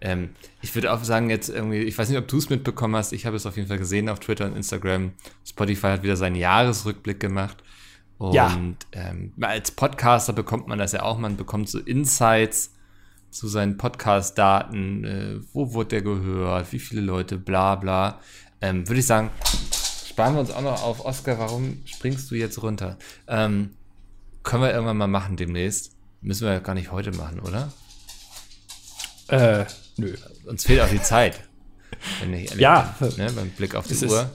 Ähm, ich würde auch sagen, jetzt irgendwie, ich weiß nicht, ob du es mitbekommen hast, ich habe es auf jeden Fall gesehen auf Twitter und Instagram. Spotify hat wieder seinen Jahresrückblick gemacht. Und ja. ähm, als Podcaster bekommt man das ja auch, man bekommt so Insights zu seinen Podcast-Daten, äh, wo wurde der gehört, wie viele Leute, bla bla. Ähm, Würde ich sagen, sparen wir uns auch noch auf. Oscar, warum springst du jetzt runter? Ähm, können wir irgendwann mal machen demnächst. Müssen wir ja gar nicht heute machen, oder? Äh, nö. Uns fehlt auch die Zeit. [LAUGHS] Ja. Bin, ne, beim Blick auf die Uhr.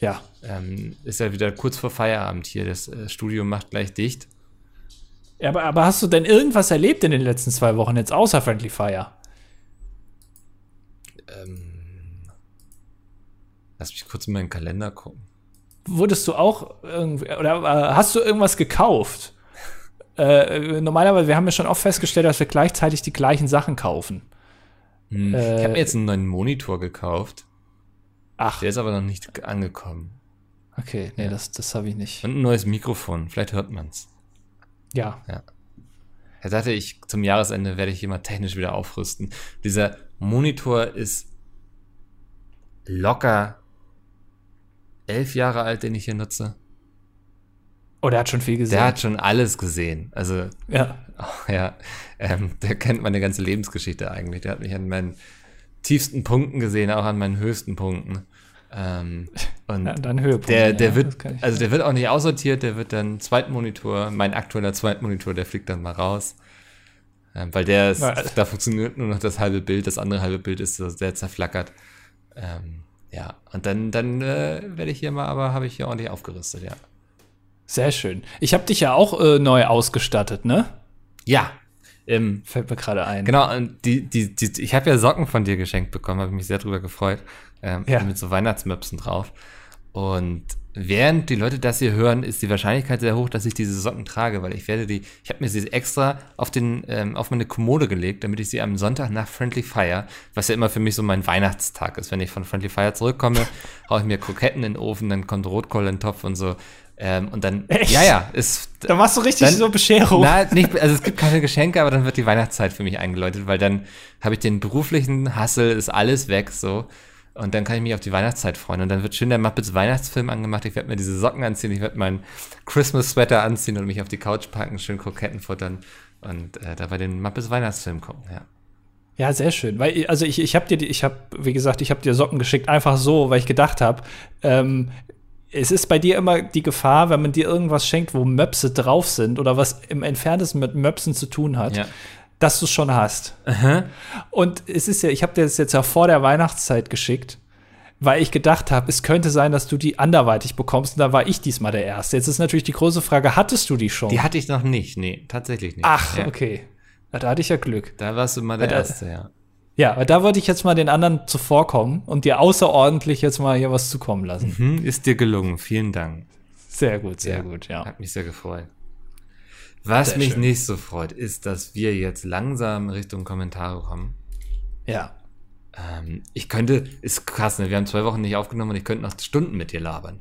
Ja. Ähm, ist ja wieder kurz vor Feierabend hier. Das äh, Studium macht gleich dicht. Ja, aber, aber hast du denn irgendwas erlebt in den letzten zwei Wochen jetzt außer Friendly Fire? Ähm, lass mich kurz in meinen Kalender gucken. Wurdest du auch irgendwie, oder äh, hast du irgendwas gekauft? [LAUGHS] äh, normalerweise, wir haben ja schon oft festgestellt, dass wir gleichzeitig die gleichen Sachen kaufen. Hm. Äh, ich habe mir jetzt einen neuen Monitor gekauft. Ach. Der ist aber noch nicht angekommen. Okay, nee, ja. das, das habe ich nicht. Und ein neues Mikrofon, vielleicht hört man's. Ja. Ja. Er sagte, ich zum Jahresende werde ich mal technisch wieder aufrüsten. Dieser Monitor ist locker elf Jahre alt, den ich hier nutze. Oh, der hat schon viel gesehen. Der hat schon alles gesehen. Also, ja. Oh, [LAUGHS] ja, ähm, der kennt meine ganze Lebensgeschichte eigentlich. Der hat mich an meinen tiefsten Punkten gesehen, auch an meinen höchsten Punkten. Ähm, [LAUGHS] und ja, dann Höhepunkt. Der, der ja, wird, also der wird auch nicht aussortiert, der wird dann Zweitmonitor, mein aktueller Zweitmonitor, der fliegt dann mal raus. Ähm, weil der ist, da funktioniert nur noch das halbe Bild, das andere halbe Bild ist so sehr zerflackert. Ähm, ja, und dann, dann äh, werde ich hier mal, aber habe ich hier ordentlich aufgerüstet, ja. Sehr schön. Ich habe dich ja auch äh, neu ausgestattet, ne? Ja, ähm, Fällt mir gerade ein. Genau, und die, die, die, ich habe ja Socken von dir geschenkt bekommen, habe mich sehr drüber gefreut. Ähm, ja. Mit so Weihnachtsmöpsen drauf. Und während die Leute das hier hören, ist die Wahrscheinlichkeit sehr hoch, dass ich diese Socken trage, weil ich werde die, ich habe mir sie extra auf den, ähm, auf meine Kommode gelegt, damit ich sie am Sonntag nach Friendly Fire, was ja immer für mich so mein Weihnachtstag ist, wenn ich von Friendly Fire zurückkomme, [LAUGHS] haue ich mir Kroketten in den Ofen, dann kommt Rotkohl in den Topf und so. Ähm, und dann, [LAUGHS] Echt? ja, ja, ist. Da machst du richtig dann, so Bescherung. Na, nicht, also es gibt keine Geschenke, aber dann wird die Weihnachtszeit für mich eingeläutet, weil dann habe ich den beruflichen Hassel, ist alles weg, so. Und dann kann ich mich auf die Weihnachtszeit freuen. Und dann wird schön der Muppets Weihnachtsfilm angemacht. Ich werde mir diese Socken anziehen, ich werde meinen Christmas-Sweater anziehen und mich auf die Couch packen, schön Kroketten futtern und äh, dabei den Muppets Weihnachtsfilm gucken, ja. Ja, sehr schön. Weil, also ich, ich habe dir, ich habe, wie gesagt, ich habe dir Socken geschickt, einfach so, weil ich gedacht habe, ähm, es ist bei dir immer die Gefahr, wenn man dir irgendwas schenkt, wo Möpse drauf sind oder was im Entferntesten mit Möpsen zu tun hat, Ja. dass du es schon hast. Und es ist ja, ich habe dir das jetzt ja vor der Weihnachtszeit geschickt, weil ich gedacht habe, es könnte sein, dass du die anderweitig bekommst. Und da war ich diesmal der Erste. Jetzt ist natürlich die große Frage, hattest du die schon? Die hatte ich noch nicht. Nee, tatsächlich nicht. Ach, ja. okay. Na, da hatte ich ja Glück. Da warst du mal der Da- Erste, ja. Ja, weil da wollte ich jetzt mal den anderen zuvorkommen und dir außerordentlich jetzt mal hier was zukommen lassen. Hm, ist dir gelungen. Vielen Dank. Sehr gut, sehr Ja. gut, ja. Hat mich sehr gefreut. Was Sehr mich schön. nicht so freut, ist, dass wir jetzt langsam Richtung Kommentare kommen. Ja. Ähm, ich könnte, ist krass, ne? Wir haben zwei Wochen nicht aufgenommen und ich könnte noch Stunden mit dir labern.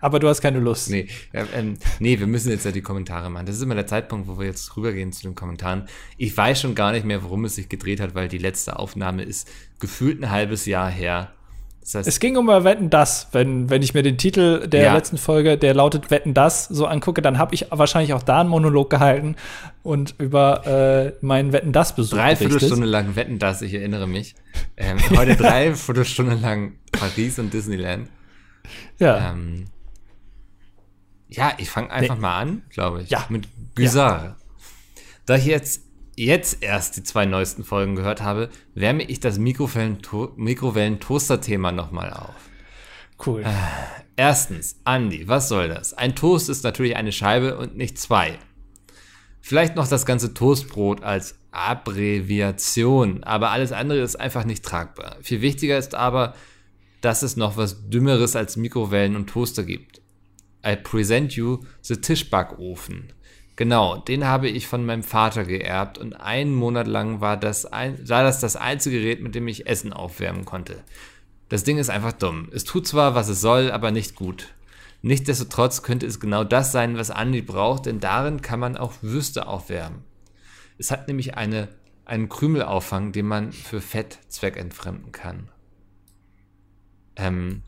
Aber du hast keine Lust. Nee, äh, ähm, nee, wir müssen jetzt ja die Kommentare machen. Das ist immer der Zeitpunkt, wo wir jetzt rübergehen zu den Kommentaren. Ich weiß schon gar nicht mehr, worum es sich gedreht hat, weil die letzte Aufnahme ist gefühlt ein halbes Jahr her. Das heißt, Es ging um Wetten das. Wenn, wenn ich mir den Titel der Ja. letzten Folge, der lautet Wetten das, so angucke, dann habe ich wahrscheinlich auch da einen Monolog gehalten und über äh, meinen Wetten das Besuch dreiviertel berichtet. Stunde lang wetten das, ich erinnere mich. Ähm, heute [LAUGHS] dreiviertel Stunde lang Paris und Disneyland. Ja. Ähm, ja, ich fange einfach Nee. mal an, glaube ich. Ja. Mit Güsar. Da ich jetzt, jetzt erst die zwei neuesten Folgen gehört habe, wärme ich das Mikrowellen- Mikrowellen-Toaster-Thema nochmal auf. Cool. Erstens, Andi, was soll das? Ein Toast ist natürlich eine Scheibe und nicht zwei. Vielleicht noch das ganze Toastbrot als Abbreviation, aber alles andere ist einfach nicht tragbar. Viel wichtiger ist aber, dass es noch was Dümmeres als Mikrowellen und Toaster gibt. I present you the Tischbackofen. Genau, den habe ich von meinem Vater geerbt und einen Monat lang war das, ein, war das das einzige Gerät, mit dem ich Essen aufwärmen konnte. Das Ding ist einfach dumm. Es tut zwar, was es soll, aber nicht gut. Nichtsdestotrotz könnte es genau das sein, was Andi braucht, denn darin kann man auch Würste aufwärmen. Es hat nämlich eine, einen Krümelauffang, den man für Fett zweckentfremden kann. Ähm,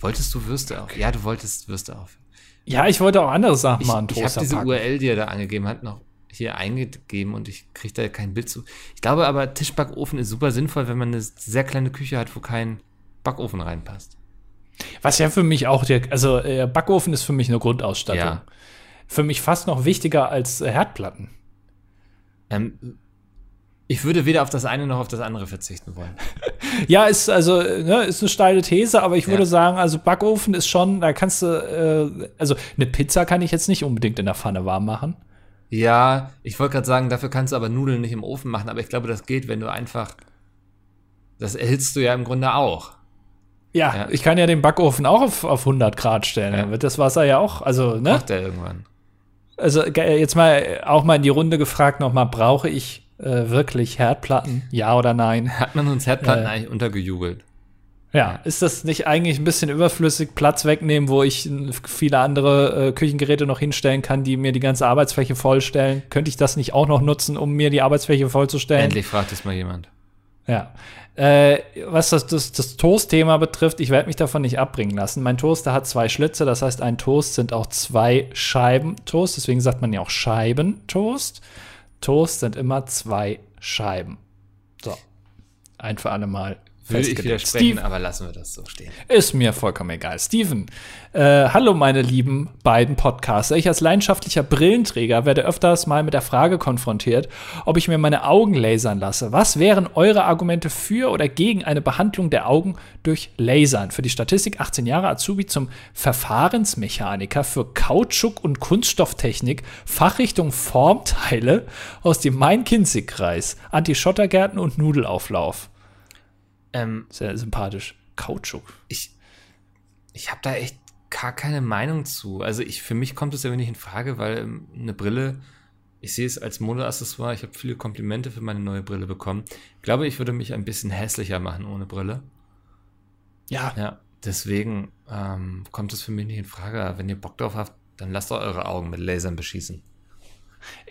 wolltest du Würste auf? Ja, du wolltest Würste auf. Ja, ich wollte auch andere Sachen Ich, einen ich habe diese packen. URL, die er da angegeben hat, noch hier eingegeben und ich kriege da kein Bild zu. Ich glaube aber, Tischbackofen ist super sinnvoll, wenn man eine sehr kleine Küche hat, wo kein Backofen reinpasst. Was ja für mich auch der, also äh, Backofen ist für mich eine Grundausstattung. Ja. Für mich fast noch wichtiger als äh, Herdplatten. Ähm, ich würde weder auf das eine noch auf das andere verzichten wollen. [LAUGHS] Ja, ist also ne, ist eine steile These, aber ich Ja. würde sagen, also Backofen ist schon, da kannst du, äh, also eine Pizza kann ich jetzt nicht unbedingt in der Pfanne warm machen. Ja, ich wollte gerade sagen, dafür kannst du aber Nudeln nicht im Ofen machen, aber ich glaube, das geht, wenn du einfach. Das erhitzt du ja im Grunde auch. Ja, Ja. ich kann ja den Backofen auch auf, auf 100 Grad stellen. Ja. Dann wird das Wasser ja auch, also ne, Macht er irgendwann. also jetzt mal auch mal in die Runde gefragt nochmal, brauche ich äh, wirklich Herdplatten? Ja oder nein? Hat man uns Herdplatten Ja. eigentlich untergejubelt? Ja, ist das nicht eigentlich ein bisschen überflüssig, Platz wegnehmen, wo ich äh, viele andere äh, Küchengeräte noch hinstellen kann, die mir die ganze Arbeitsfläche vollstellen? Könnte ich das nicht auch noch nutzen, um mir die Arbeitsfläche vollzustellen? Endlich fragt es mal jemand. Ja. Äh, was das, das, das Toast-Thema betrifft, ich werde mich davon nicht abbringen lassen. Mein Toaster hat zwei Schlitze, das heißt, ein Toast sind auch zwei Scheiben Toast, deswegen sagt man ja auch Scheibentoast. Toast sind immer zwei Scheiben. So. Ein für alle Mal. Würde ich widersprechen, Steve, aber lassen wir das so stehen. ist mir vollkommen egal. Steven, äh, hallo meine lieben beiden Podcaster. Ich als leidenschaftlicher Brillenträger werde öfters mal mit der Frage konfrontiert, ob ich mir meine Augen lasern lasse. Was wären eure Argumente für oder gegen eine Behandlung der Augen durch Lasern? Für die Statistik 18 Jahre Azubi zum Verfahrensmechaniker für Kautschuk und Kunststofftechnik, Fachrichtung Formteile aus dem Main-Kinzig-Kreis, Anti-Schottergärten und Nudelauflauf. Ähm, Sehr sympathisch. Kautschuk. ich ich habe da echt gar keine Meinung zu. Also ich, für mich kommt es ja nicht in Frage, weil ähm, eine Brille, ich sehe es als Modeaccessoire, ich habe viele Komplimente für meine neue Brille bekommen. Ich glaube, ich würde mich ein bisschen hässlicher machen ohne Brille. Ja, Ja, deswegen ähm, kommt es für mich nicht in Frage. Wenn ihr Bock drauf habt, dann lasst doch eure Augen mit Lasern beschießen.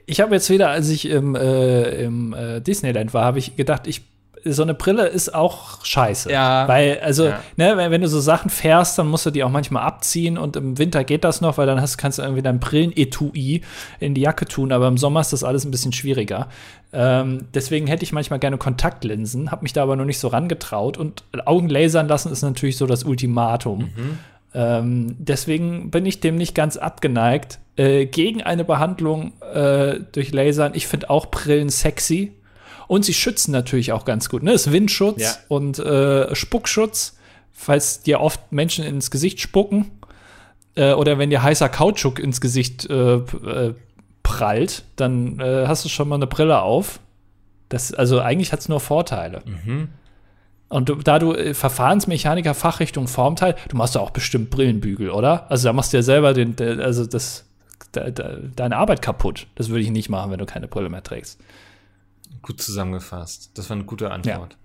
Ich habe jetzt wieder, als ich im, äh, im äh, Disneyland war, habe ich gedacht, ich so eine Brille ist auch scheiße. Ja. Weil, also, Ja. ne, wenn, wenn du so Sachen fährst, dann musst du die auch manchmal abziehen und im Winter geht das noch, weil dann hast, kannst du irgendwie dein Brillenetui in die Jacke tun, aber im Sommer ist das alles ein bisschen schwieriger. Ähm, deswegen hätte ich manchmal gerne Kontaktlinsen, habe mich da aber noch nicht so rangetraut und Augen lasern lassen ist natürlich so das Ultimatum. Ähm, deswegen bin ich dem nicht ganz abgeneigt. Äh, gegen eine Behandlung äh, durch Lasern, ich finde auch Brillen sexy. Und sie schützen natürlich auch ganz gut. Ne? Das ist Windschutz Ja. und äh, Spuckschutz, falls dir oft Menschen ins Gesicht spucken. Äh, oder wenn dir heißer Kautschuk ins Gesicht äh, äh, prallt, dann äh, hast du schon mal eine Brille auf. Das, also eigentlich hat es nur Vorteile. Und du, da du äh, Verfahrensmechaniker Fachrichtung Formteil, du machst ja auch bestimmt Brillenbügel, oder? Also da machst du ja selber den, der, also das, de, de, deine Arbeit kaputt. Das würde ich nicht machen, wenn du keine Brille mehr trägst. Gut zusammengefasst. Das war eine gute Antwort.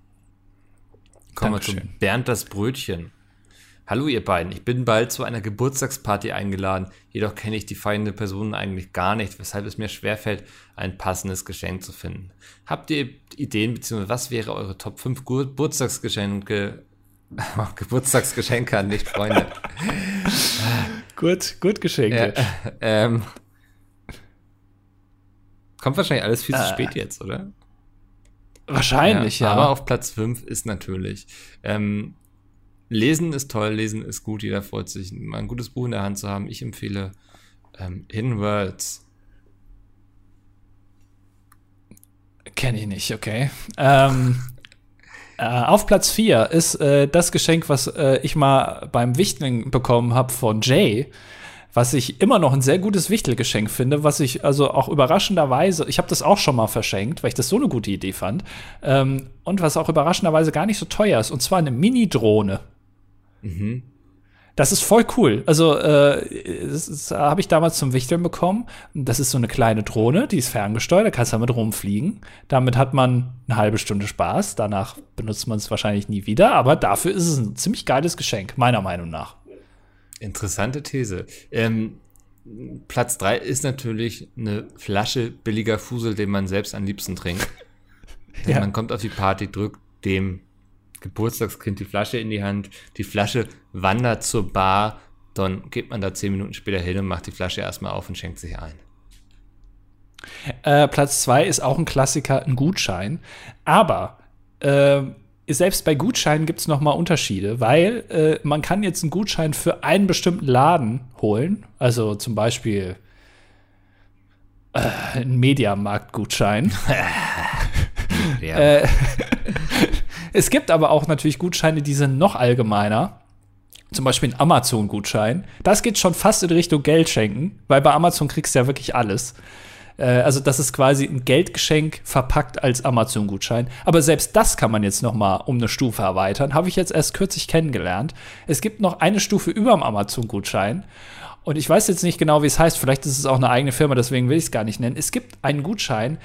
Kommen wir zu Dankeschön. Bernd das Brötchen. Hallo ihr beiden, ich bin bald zu einer Geburtstagsparty eingeladen, jedoch kenne ich die feiernde Person eigentlich gar nicht, weshalb es mir schwerfällt, ein passendes Geschenk zu finden. Habt ihr Ideen, beziehungsweise was wäre eure Top 5 Gur- Geburtstagsgeschenke, [LAUGHS] Geburtstagsgeschenke an Nicht-Freunde? [LAUGHS] Gut, gut Geschenke. Ja, ähm, kommt wahrscheinlich alles viel zu Äh, spät jetzt, oder? Wahrscheinlich, ja. Aber auf Platz 5 ist natürlich. Ähm, lesen ist toll, lesen ist gut, jeder freut sich, mal ein gutes Buch in der Hand zu haben. Ich empfehle ähm, Hidden Worlds. Kenne ich nicht, okay. Ähm, äh, auf Platz 4 ist äh, das Geschenk, was äh, ich mal beim Wichteln bekommen habe von Jay, was ich immer noch ein sehr gutes Wichtelgeschenk finde, was ich also auch überraschenderweise, ich habe das auch schon mal verschenkt, weil ich das so eine gute Idee fand, ähm, und was auch überraschenderweise gar nicht so teuer ist, und zwar eine Mini-Drohne. Mhm. Das ist voll cool. Also, äh, das, das habe ich damals zum Wichteln bekommen. Das ist so eine kleine Drohne, die ist ferngesteuert, da kannst du damit rumfliegen. Damit hat man eine halbe Stunde Spaß. Danach benutzt man es wahrscheinlich nie wieder, aber dafür ist es ein ziemlich geiles Geschenk, meiner Meinung nach. Interessante These. Ähm, Platz 3 ist natürlich eine Flasche billiger Fusel, den man selbst am liebsten trinkt. [LAUGHS] Ja. Man kommt auf die Party, drückt dem Geburtstagskind die Flasche in die Hand, die Flasche wandert zur Bar, dann geht man da zehn Minuten später hin und macht die Flasche erstmal auf und schenkt sich ein. Äh, Platz zwei ist auch ein Klassiker, ein Gutschein. Aber äh, selbst bei Gutscheinen gibt es noch mal Unterschiede, weil äh, man kann jetzt einen Gutschein für einen bestimmten Laden holen. Also zum Beispiel äh, einen Mediamarkt-Gutschein. [LAUGHS] [LAUGHS] Ja. Äh, [LAUGHS] es gibt aber auch natürlich Gutscheine, die sind noch allgemeiner. Zum Beispiel ein Amazon-Gutschein. Das geht schon fast in Richtung Geld schenken, weil bei Amazon kriegst du ja wirklich alles. Äh, also das ist quasi ein Geldgeschenk verpackt als Amazon-Gutschein. Aber selbst das kann man jetzt noch mal um eine Stufe erweitern. Habe ich jetzt erst kürzlich kennengelernt. Es gibt noch eine Stufe über dem Amazon-Gutschein. Und ich weiß jetzt nicht genau, wie es heißt. Vielleicht ist es auch eine eigene Firma, deswegen will ich es gar nicht nennen. Es gibt einen Gutschein,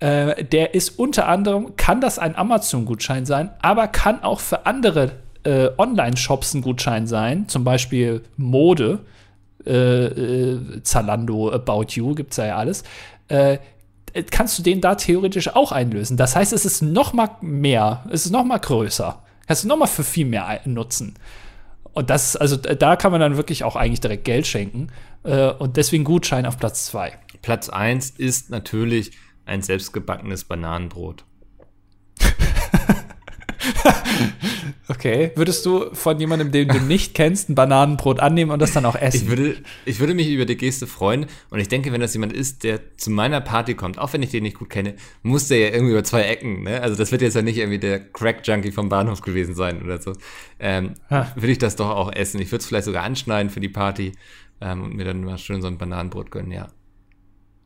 äh, der ist unter anderem, kann das ein Amazon-Gutschein sein, aber kann auch für andere äh, Online-Shops ein Gutschein sein, zum Beispiel Mode, äh, äh, Zalando, About You, gibt's ja alles. Äh, kannst du den da theoretisch auch einlösen. Das heißt, es ist noch mal mehr, es ist noch mal größer. Kannst du noch mal für viel mehr nutzen. Und das, also da kann man dann wirklich auch eigentlich direkt Geld schenken. Äh, und deswegen Gutschein auf Platz zwei. Platz 1 ist natürlich ein selbstgebackenes Bananenbrot. [LAUGHS] [LAUGHS] Okay. Würdest du von jemandem, den du nicht kennst, ein Bananenbrot annehmen und das dann auch essen? Ich würde, ich würde mich über die Geste freuen und ich denke, wenn das jemand ist, der zu meiner Party kommt, auch wenn ich den nicht gut kenne, muss der ja irgendwie über zwei Ecken, ne? Also das wird jetzt ja nicht irgendwie der Crack-Junkie vom Bahnhof gewesen sein oder so. Ähm, Ah. Würde ich das doch auch essen. Ich würde es vielleicht sogar anschneiden für die Party ähm, und mir dann mal schön so ein Bananenbrot gönnen, ja.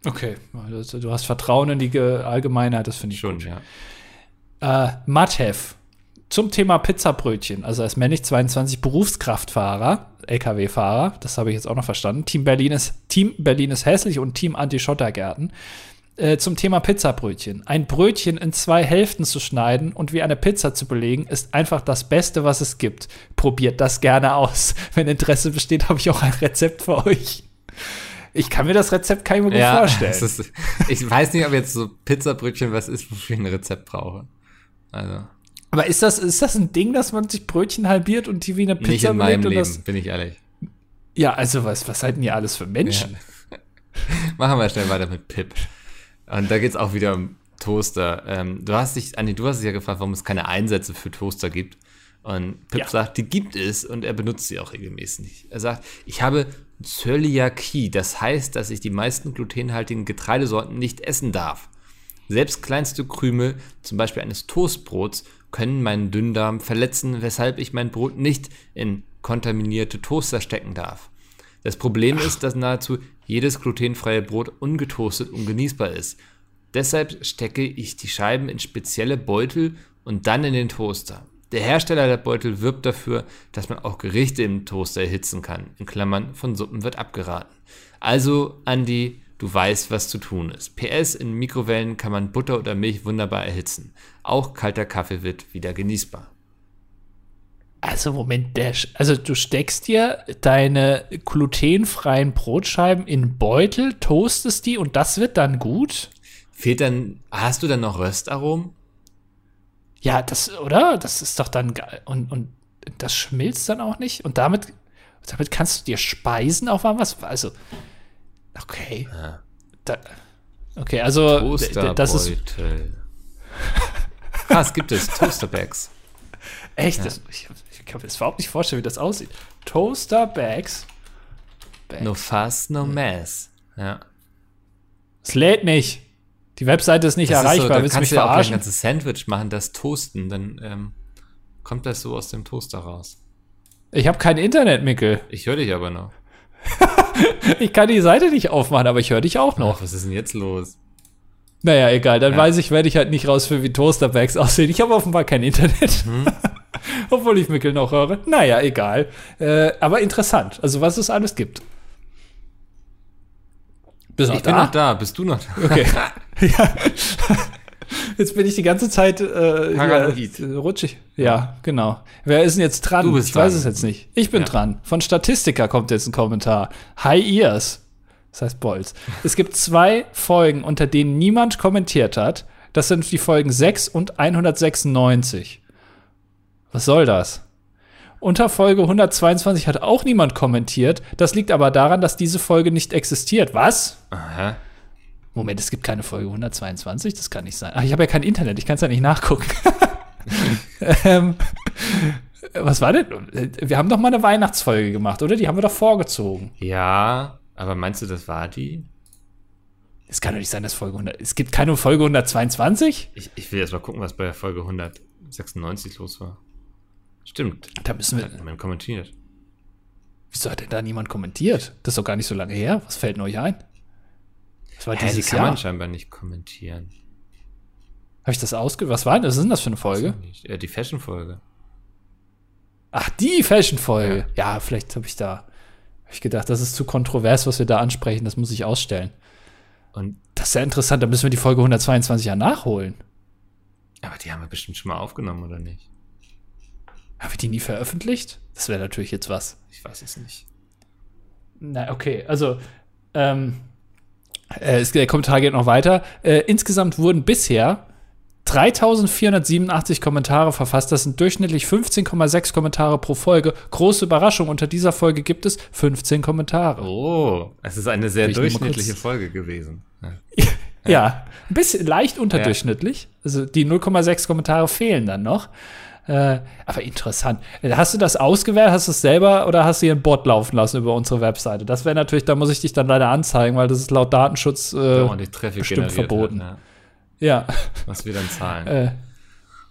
okay. Also, Du hast Vertrauen in die Ge- Allgemeinheit, das finde ich Schon, gut. ja. Äh, Mathev. Zum Thema Pizzabrötchen. Also als männlich 22 Berufskraftfahrer, LKW-Fahrer, das habe ich jetzt auch noch verstanden. Team Berlin ist, Team Berlin ist hässlich und Team Anti-Schottergärten. Äh, zum Thema Pizzabrötchen. Ein Brötchen in zwei Hälften zu schneiden und wie eine Pizza zu belegen, ist einfach das Beste, was es gibt. Probiert das gerne aus. [LAUGHS] Wenn Interesse besteht, habe ich auch ein Rezept für euch. Ich kann mir das Rezept mir gut ja vorstellen. ist, ich weiß nicht, ob jetzt so Pizzabrötchen was ist, wofür ich ein Rezept brauche. Also. Aber ist das, ist das ein Ding, dass man sich Brötchen halbiert und die wie eine Pizza Nicht in meinem Leben, das, bin ich ehrlich. Ja, also was, was seid denn ihr alles für Menschen? Ja. [LAUGHS] Machen wir schnell weiter mit Pip. Und da geht es auch wieder um Toaster. Ähm, du hast dich, Andi, du hast dich ja gefragt, warum es keine Einsätze für Toaster gibt. Und Pip Ja. sagt, die gibt es und er benutzt sie auch regelmäßig. Er sagt, ich habe Zöliakie, das heißt, dass ich die meisten glutenhaltigen Getreidesorten nicht essen darf. Selbst kleinste Krümel, zum Beispiel eines Toastbrots, können meinen Dünndarm verletzen, weshalb ich mein Brot nicht in kontaminierte Toaster stecken darf. Das Problem ist, dass nahezu jedes glutenfreie Brot ungetoastet und genießbar ist. Deshalb stecke ich die Scheiben in spezielle Beutel und dann in den Toaster. Der Hersteller der Beutel wirbt dafür, dass man auch Gerichte im Toaster erhitzen kann. In Klammern von Suppen wird abgeraten. Also, Andi, du weißt, was zu tun ist. PS, in Mikrowellen kann man Butter oder Milch wunderbar erhitzen. Auch kalter Kaffee wird wieder genießbar. Also Moment, der, sch- also du steckst dir deine glutenfreien Brotscheiben in Beutel, toastest die und das wird dann gut? Fehlt dann, hast du dann noch Röstaromen? Ja, das, oder? Das ist doch dann geil. Und, und das schmilzt dann auch nicht? Und damit, damit kannst du dir Speisen aufwärmen? Was? Also, okay. Da, okay, also, das ist [LAUGHS] ah, es gibt es. Toasterbags. echt, das, ich, ich kann mir das überhaupt nicht vorstellen, wie das aussieht. Toaster Bags. No fuss, no mess. Ja. Es lädt nicht. Die Webseite ist nicht Das ist so, erreichbar. da Willst du mich kannst du ja auch ein verarschen? ganzes Sandwich machen, das toasten, dann ähm, kommt das so aus dem Toaster raus. Ich habe kein Internet, Mickel. Ich höre dich aber noch. [LAUGHS] Ich kann die Seite nicht aufmachen, aber ich höre dich auch noch. Ach, was ist denn jetzt los? Naja, egal. Dann Ja. weiß ich, werde ich halt nicht rausfinden, wie Toasterbags [LAUGHS] aussehen. Ich habe offenbar kein Internet. Mhm. [LAUGHS] Obwohl ich Mickel noch höre. Naja, egal. Äh, aber interessant. Also, was es alles gibt. Bist du Ich noch bin da? noch da. Bist du noch da? Okay. ja. Jetzt bin ich die ganze Zeit äh, Paranoid. hier, äh, rutschig. Ja, genau. Wer ist denn jetzt dran? Du bist ich weiß dran. es jetzt nicht. Ich bin Ja. dran. Von Statistika kommt jetzt ein Kommentar. High Ears. Das heißt Bolz. Es gibt zwei Folgen, unter denen niemand kommentiert hat. Das sind die Folgen 6 und 196. Was soll das? Unter Folge 122 hat auch niemand kommentiert. Das liegt aber daran, dass diese Folge nicht existiert. Was? Aha. Moment, es gibt keine Folge 122, das kann nicht sein. Ach, ich habe ja kein Internet, ich kann es ja nicht nachgucken. [LAUGHS] ähm, was war denn? Wir haben doch mal eine Weihnachtsfolge gemacht, oder? Die haben wir doch vorgezogen. Ja, aber meinst du, das war die? Es kann doch nicht sein, dass Folge 100. Es gibt keine Folge 122? Ich, ich will erst mal gucken, was bei der Folge 196 los war. Stimmt. Da müssen wir. Hat kommentiert. Wieso hat denn da niemand kommentiert? Das ist doch gar nicht so lange her. Was fällt denn euch ein? Das war Hä, die dieses kann Jahr. man scheinbar nicht kommentieren. Habe ich das ausge... Was war denn? Was ist denn das für eine Folge? Äh, die Fashion-Folge. Ach, die Fashion-Folge. Ja. vielleicht habe ich da. Habe ich gedacht, das ist zu kontrovers, was wir da ansprechen. Das muss ich ausstellen. Und, Das ist ja interessant, da müssen wir die Folge 122 ja nachholen. aber die haben wir bestimmt schon mal aufgenommen, oder nicht? Haben wir die nie veröffentlicht? Das wäre natürlich jetzt was. Ich weiß es nicht. Na, okay, also, ähm, äh, es, der Kommentar geht noch weiter. Äh, insgesamt wurden bisher 3487 Kommentare verfasst. Das sind durchschnittlich 15,6 Kommentare pro Folge. Große Überraschung, unter dieser Folge gibt es 15 Kommentare. Oh, es ist eine sehr durchschnittliche Folge gewesen. [LAUGHS] Ja. Ja, ein bisschen leicht unterdurchschnittlich. Also die 0,6 Kommentare fehlen dann noch. Äh, aber interessant. Hast du das ausgewählt? Hast du es selber oder hast du hier einen Bot laufen lassen über unsere Webseite? Das wäre natürlich, da muss ich dich dann leider anzeigen, weil das ist laut Datenschutz äh, bestimmt generiert verboten. Hat, ja. ja. Was wir dann zahlen. Äh,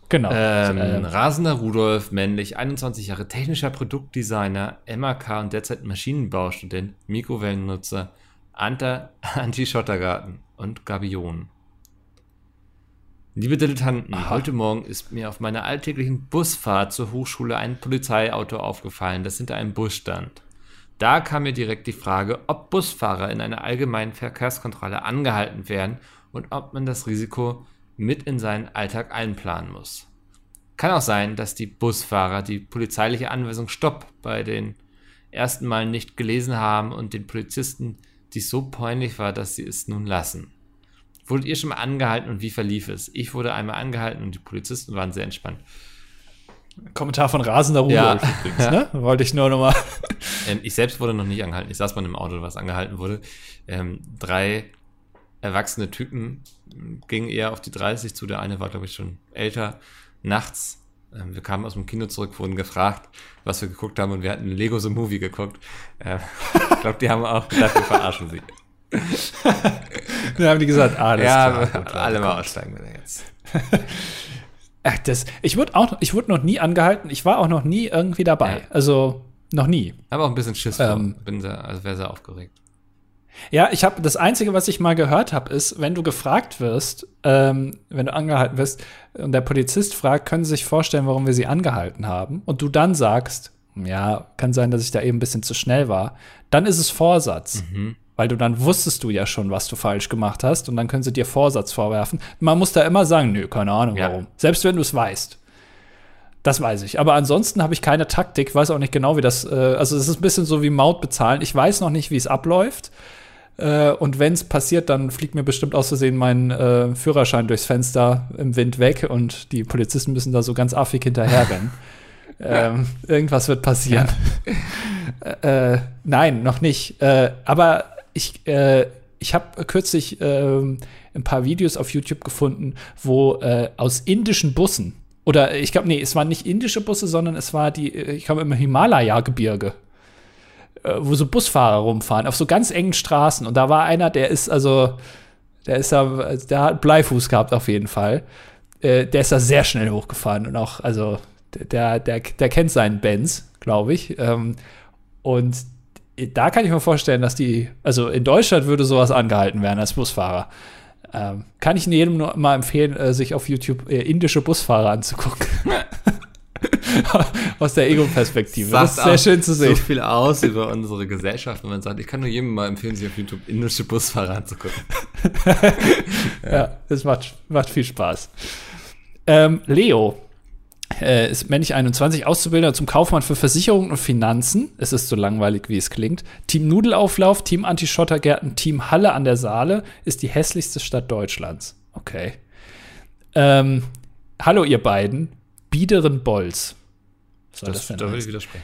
genau. Ähm, Ähm, Rasender Rudolf, männlich, 21 Jahre, technischer Produktdesigner, MAK und derzeit Maschinenbaustudent, Mikrowellennutzer, [LAUGHS] Anti-Schottergarten und Gabion. Liebe Dilettanten, Aha. heute Morgen ist mir auf meiner alltäglichen Busfahrt zur Hochschule ein Polizeiauto aufgefallen, das hinter einem Bus stand. Da kam mir direkt die Frage, ob Busfahrer in einer allgemeinen Verkehrskontrolle angehalten werden und ob man das Risiko mit in seinen Alltag einplanen muss. Kann auch sein, dass die Busfahrer die polizeiliche Anweisung Stopp bei den ersten Malen nicht gelesen haben und den Polizisten dies so peinlich war, dass sie es nun lassen. Wurdet ihr schon mal angehalten und wie verlief es? Ich wurde einmal angehalten und die Polizisten waren sehr entspannt. Kommentar von Rasender Rudolf ja. übrigens, ne? [LAUGHS] Wollte ich nur noch mal. Ähm, ich selbst wurde noch nicht angehalten. Ich saß mal im Auto, was angehalten wurde. Ähm, drei erwachsene Typen gingen eher auf die 30 zu. Der eine war, glaube ich, schon älter. Nachts, ähm, wir kamen aus dem Kino zurück, wurden gefragt, was wir geguckt haben und wir hatten Lego The Movie geguckt. Äh, [LAUGHS] ich glaube, die haben auch gedacht, wir verarschen sie. [LAUGHS] Dann haben die gesagt, alles ja, klar. Ja, alle mal aussteigen wir jetzt. [LAUGHS] Ach, das, ich wurde auch, ich wurde noch nie angehalten. Ich war auch noch nie irgendwie dabei. Ja. Also noch nie. Aber auch ein bisschen Schiss. Ähm, Bin sehr, also wäre sehr aufgeregt. Ja, ich habe das Einzige, was ich mal gehört habe, ist, wenn du gefragt wirst, ähm, wenn du angehalten wirst und der Polizist fragt, können Sie sich vorstellen, warum wir Sie angehalten haben? Und du dann sagst, ja, kann sein, dass ich da eben ein bisschen zu schnell war, dann ist es Vorsatz. Mhm weil du dann wusstest du ja schon, was du falsch gemacht hast und dann können sie dir Vorsatz vorwerfen. Man muss da immer sagen, nö, keine Ahnung ja. warum. Selbst wenn du es weißt. Das weiß ich. Aber ansonsten habe ich keine Taktik, weiß auch nicht genau, wie das. Äh, also, es ist ein bisschen so wie Maut bezahlen. Ich weiß noch nicht, wie es abläuft. Äh, und wenn es passiert, dann fliegt mir bestimmt aus Versehen mein äh, Führerschein durchs Fenster im Wind weg und die Polizisten müssen da so ganz affig hinterherrennen. [LAUGHS] ähm, irgendwas wird passieren. Ja. äh, nein, noch nicht. Äh, aber ich, äh, ich habe kürzlich äh, ein paar Videos auf YouTube gefunden, wo äh, aus indischen Bussen, oder ich glaube, nee, es waren nicht indische Busse, sondern es war die, äh, ich glaube, im Himalaya-Gebirge, äh, wo so Busfahrer rumfahren, auf so ganz engen Straßen. Und da war einer, der ist also, der ist da, der hat Bleifuß gehabt auf jeden Fall. Äh, der ist da sehr schnell hochgefahren und auch, also, der, der, der kennt seinen Benz, glaube ich. Ähm, und da kann ich mir vorstellen, dass die, also in Deutschland würde sowas angehalten werden als Busfahrer. Ähm, kann ich jedem nur mal empfehlen, äh, sich auf YouTube äh, indische Busfahrer anzugucken. [LAUGHS] Aus der Ego-Perspektive. Das ist sehr schön zu sehen. so viel aus über unsere Gesellschaft, wenn man sagt, ich kann nur jedem mal empfehlen, sich auf YouTube indische Busfahrer anzugucken. ja. [LAUGHS] ja, das macht, macht viel Spaß. Ähm, Leo, äh, ist männlich 21, Auszubildender zum Kaufmann für Versicherungen und Finanzen. Es ist so langweilig, wie es klingt. Team Nudelauflauf, Team Anti-Schottergärten, Team Halle an der Saale ist die hässlichste Stadt Deutschlands. Okay. Ähm, hallo, ihr beiden. Biederen Bolz. Soll das, das da will ich widersprechen.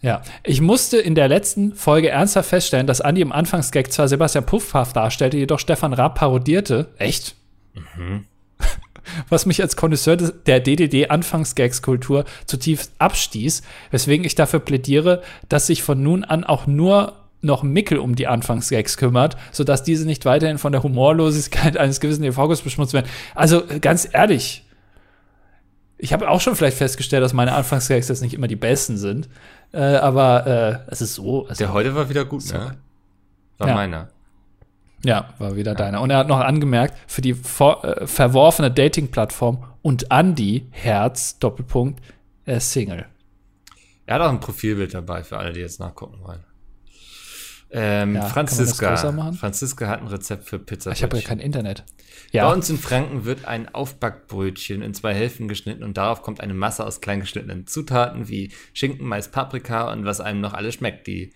Ja, ich musste in der letzten Folge ernsthaft feststellen, dass Andi im Anfangsgag zwar Sebastian Puffhaft darstellte, jedoch Stefan Raab parodierte. Echt? Mhm was mich als Connoisseur der DDD-Anfangsgags-Kultur zutiefst abstieß, weswegen ich dafür plädiere, dass sich von nun an auch nur noch Mickel um die Anfangsgags kümmert, sodass diese nicht weiterhin von der Humorlosigkeit [LAUGHS] eines gewissen EVGs beschmutzt werden. Also ganz ehrlich, ich habe auch schon vielleicht festgestellt, dass meine Anfangsgags jetzt nicht immer die besten sind, äh, aber äh, es ist so. Also, der heute war wieder gut, so. ne? War ja. meiner. Ja, war wieder deiner. Und er hat noch angemerkt, für die vor, äh, verworfene Dating-Plattform und Andy, Herz, Doppelpunkt, ist Single. Er hat auch ein Profilbild dabei, für alle, die jetzt nachgucken wollen. Ähm, ja, Franziska. Franziska hat ein Rezept für Pizza. Ich habe ja kein Internet. Ja. Bei uns in Franken wird ein Aufbackbrötchen in zwei Hälften geschnitten und darauf kommt eine Masse aus kleingeschnittenen Zutaten wie Schinken, Mais, Paprika und was einem noch alles schmeckt. Die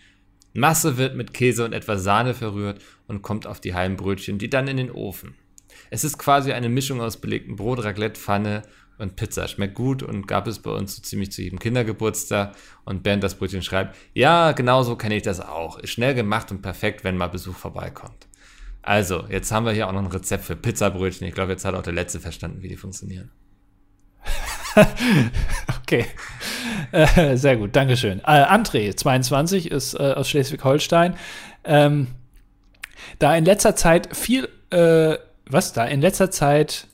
Masse wird mit Käse und etwas Sahne verrührt und kommt auf die Heimbrötchen, die dann in den Ofen. Es ist quasi eine Mischung aus belegtem Brot, Raclette, Pfanne und Pizza. Schmeckt gut und gab es bei uns so ziemlich zu jedem Kindergeburtstag. Und Bernd das Brötchen schreibt, ja, genau so kenne ich das auch. Ist schnell gemacht und perfekt, wenn mal Besuch vorbeikommt. Also, jetzt haben wir hier auch noch ein Rezept für Pizzabrötchen. Ich glaube, jetzt hat auch der Letzte verstanden, wie die funktionieren. [LAUGHS] [LAUGHS] okay. Äh, sehr gut, Dankeschön. Äh, André, 22, ist äh, aus Schleswig-Holstein. Ähm, da in letzter Zeit viel, äh, was, da in letzter Zeit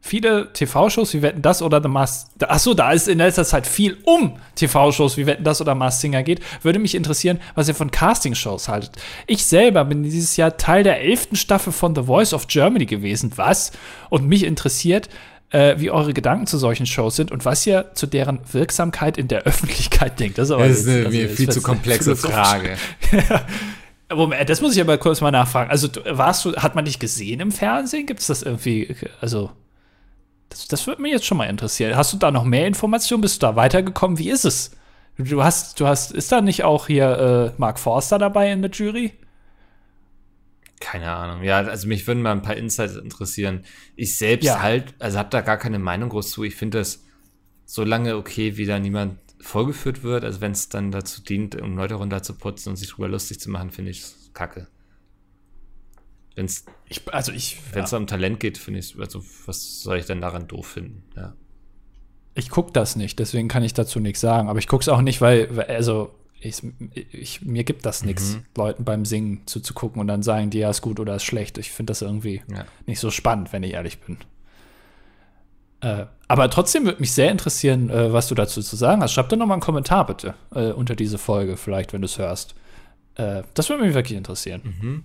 viele TV-Shows wie Wetten das oder The Mask. Achso, da ist in letzter Zeit viel um TV-Shows wie Wetten das oder Mask Singer geht. Würde mich interessieren, was ihr von Casting-Shows haltet. Ich selber bin dieses Jahr Teil der elften Staffel von The Voice of Germany gewesen. Was? Und mich interessiert, äh, wie eure Gedanken zu solchen Shows sind und was ihr zu deren Wirksamkeit in der [LAUGHS] Öffentlichkeit denkt. Das ist, aber das ist eine also, viel zu komplexe Frage. [LAUGHS] Moment, das muss ich aber kurz mal nachfragen. Also, warst du, hat man dich gesehen im Fernsehen? Gibt es das irgendwie, also, das, das würde mich jetzt schon mal interessieren. Hast du da noch mehr Informationen? Bist du da weitergekommen? Wie ist es? Du hast, du hast, ist da nicht auch hier äh, Mark Forster dabei in der Jury? Keine Ahnung. Ja, also mich würden mal ein paar Insights interessieren. Ich selbst Ja. halt, also habe da gar keine Meinung groß zu. Ich finde das so lange okay, wie da niemand vorgeführt wird. Also wenn es dann dazu dient, um Leute runterzuputzen und sich drüber lustig zu machen, finde ich es kacke. Wenn es Ich, also ich, es um Talent geht, finde ich, also was soll ich denn daran doof finden? Ja. ich gucke das nicht, deswegen kann ich dazu nichts sagen. Aber ich gucke es auch nicht, weil- also ich, ich, mir gibt das nichts, Leuten beim Singen zuzugucken und dann sagen die, ja, ist gut oder ist schlecht. Ich finde das irgendwie Ja. nicht so spannend, wenn ich ehrlich bin. Äh, aber trotzdem würde mich sehr interessieren, äh, was du dazu zu sagen hast. Schreib doch noch mal einen Kommentar bitte äh, unter diese Folge, vielleicht, wenn du es hörst. Äh, das würde mich wirklich interessieren.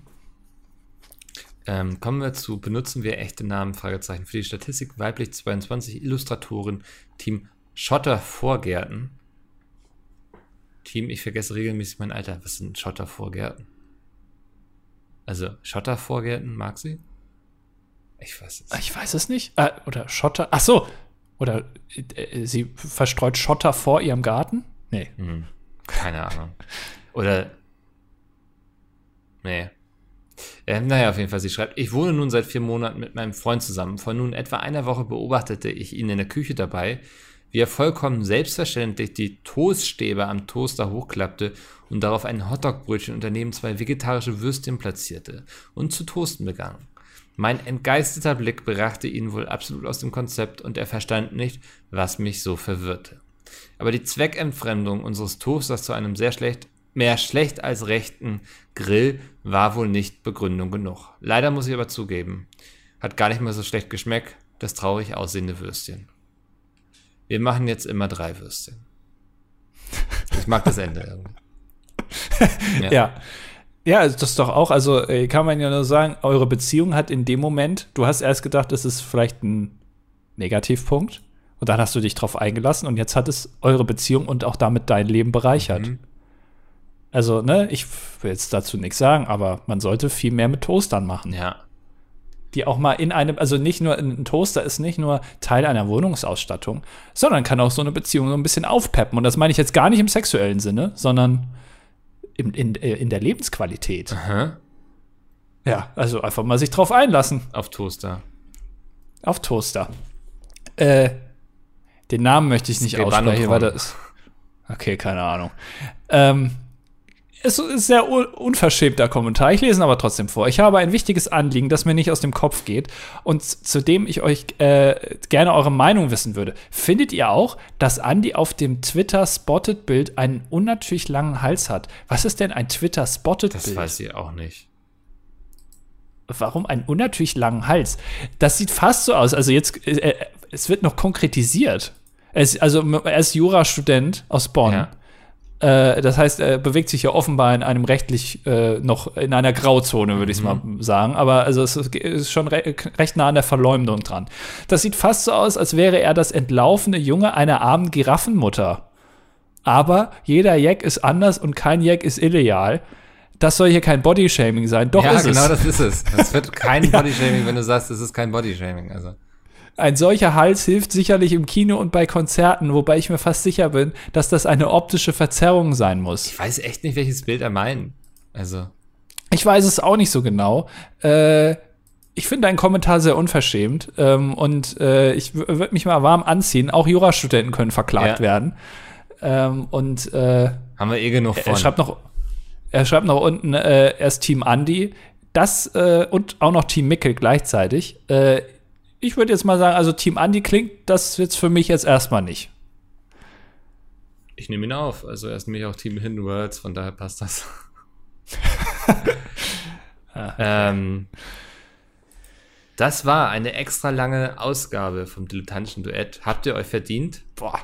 Ähm, kommen wir zu, benutzen wir echte Namen? Fragezeichen. Für die Statistik weiblich 22 Illustratoren, Team Schotter Vorgärten. Team, ich vergesse regelmäßig mein Alter. Was sind Schotter Vorgärten? Also, Schotter Vorgärten, mag sie? Ich weiß es. Ich weiß es nicht. Äh, oder Schotter. Ach so. Oder äh, sie verstreut Schotter vor ihrem Garten? Nee. Hm, keine Ahnung. Oder. Nee. Äh, naja, auf jeden Fall, sie schreibt, ich wohne nun seit vier Monaten mit meinem Freund zusammen. Vor nun etwa einer Woche beobachtete ich ihn in der Küche dabei, wie er vollkommen selbstverständlich die Toaststäbe am Toaster hochklappte und darauf ein Hotdogbrötchen und daneben zwei vegetarische Würstchen platzierte und zu toasten begann. Mein entgeisterter Blick brachte ihn wohl absolut aus dem Konzept und er verstand nicht, was mich so verwirrte. Aber die Zweckentfremdung unseres Toasters zu einem sehr schlecht, mehr schlecht als rechten Grill war wohl nicht Begründung genug. Leider muss ich aber zugeben, hat gar nicht mehr so schlecht geschmeckt, das traurig aussehende Würstchen. Wir machen jetzt immer drei Würstchen. Ich mag das Ende irgendwie. [LAUGHS] Ja. Ja, also das ist doch auch, also äh, kann man ja nur sagen, eure Beziehung hat in dem Moment, du hast erst gedacht, es ist vielleicht ein Negativpunkt und dann hast du dich drauf eingelassen und jetzt hat es eure Beziehung und auch damit dein Leben bereichert. Mhm. Also, ne, ich will jetzt dazu nichts sagen, aber man sollte viel mehr mit Toastern machen. Ja. Die auch mal in einem, also nicht nur, ein Toaster ist nicht nur Teil einer Wohnungsausstattung, sondern kann auch so eine Beziehung so ein bisschen aufpeppen. Und das meine ich jetzt gar nicht im sexuellen Sinne, sondern in, in, äh, in der Lebensqualität. Aha. Ja, also einfach mal sich drauf einlassen. Auf Toaster. Auf Toaster. Äh, den Namen möchte ich nicht Skebanotron. aussprechen, weil das ist. Okay, keine Ahnung. Ähm, es ist sehr un unverschämter Kommentar. Ich lese ihn aber trotzdem vor. Ich habe ein wichtiges Anliegen, das mir nicht aus dem Kopf geht und zu dem ich euch äh, gerne eure Meinung wissen würde. Findet ihr auch, dass Andy auf dem Twitter-Spotted-Bild einen unnatürlich langen Hals hat? Was ist denn ein Das Twitter-Spotted-Bild? weiß ich auch nicht. Warum einen unnatürlich langen Hals? Das sieht fast so aus. Also jetzt, äh, es wird noch konkretisiert. Er ist, also er ist Jurastudent aus Bonn. Ja. Äh, das heißt, er bewegt sich ja offenbar in einem rechtlich äh, noch in einer Grauzone, würde ich es mal sagen. Aber also es ist, schon re recht nah an der Verleumdung dran. Das sieht fast so aus, als wäre er das entlaufene Junge einer armen Giraffenmutter. Aber jeder Jack ist anders und kein Jack ist illegal. Das soll hier kein Bodyshaming sein. Doch ja, ist genau es. das ist es. Es wird [LAUGHS] kein Bodyshaming, wenn du sagst, es ist kein Bodyshaming. Also. Ein solcher Hals hilft sicherlich im Kino und bei Konzerten, wobei ich mir fast sicher bin, dass das eine optische Verzerrung sein muss. Ich weiß echt nicht, welches Bild er meint. Also, Ich weiß es auch nicht so genau. Äh, ich finde deinen Kommentar sehr unverschämt ähm, und äh, ich würde mich mal warm anziehen. Auch Jurastudenten können verklagt Ja. werden. Ähm, und äh, haben wir eh genug von. er schreibt noch, er schreibt noch unten, äh, er ist Team Andy. Das äh, und auch noch Team Mickel gleichzeitig. Äh, ich würde jetzt mal sagen, also Team Andy klingt das jetzt für mich jetzt erstmal nicht. ich nehme ihn auf. Also, er ist nämlich auch Team Hidden Worlds, von daher passt das. [LAUGHS] ähm, das war eine extra lange Ausgabe vom Dilettantischen Duett. Habt ihr euch verdient? Boah,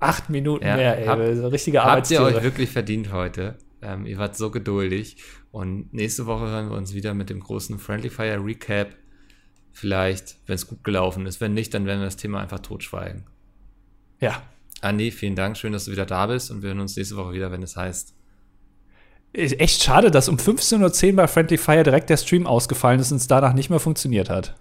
acht Minuten Ja, mehr, ey. hab- so richtige Habt ihr euch wirklich verdient heute? Ähm, ihr wart so geduldig. Und nächste Woche hören wir uns wieder mit dem großen Friendly Fire Recap. Vielleicht, wenn es gut gelaufen ist. Wenn nicht, dann werden wir das Thema einfach totschweigen. Ja. Andi, vielen Dank. Schön, dass du wieder da bist. Und wir hören uns nächste Woche wieder, wenn es heißt. Ist echt schade, dass um 15.10 Uhr bei Friendly Fire direkt der Stream ausgefallen ist und es danach nicht mehr funktioniert hat.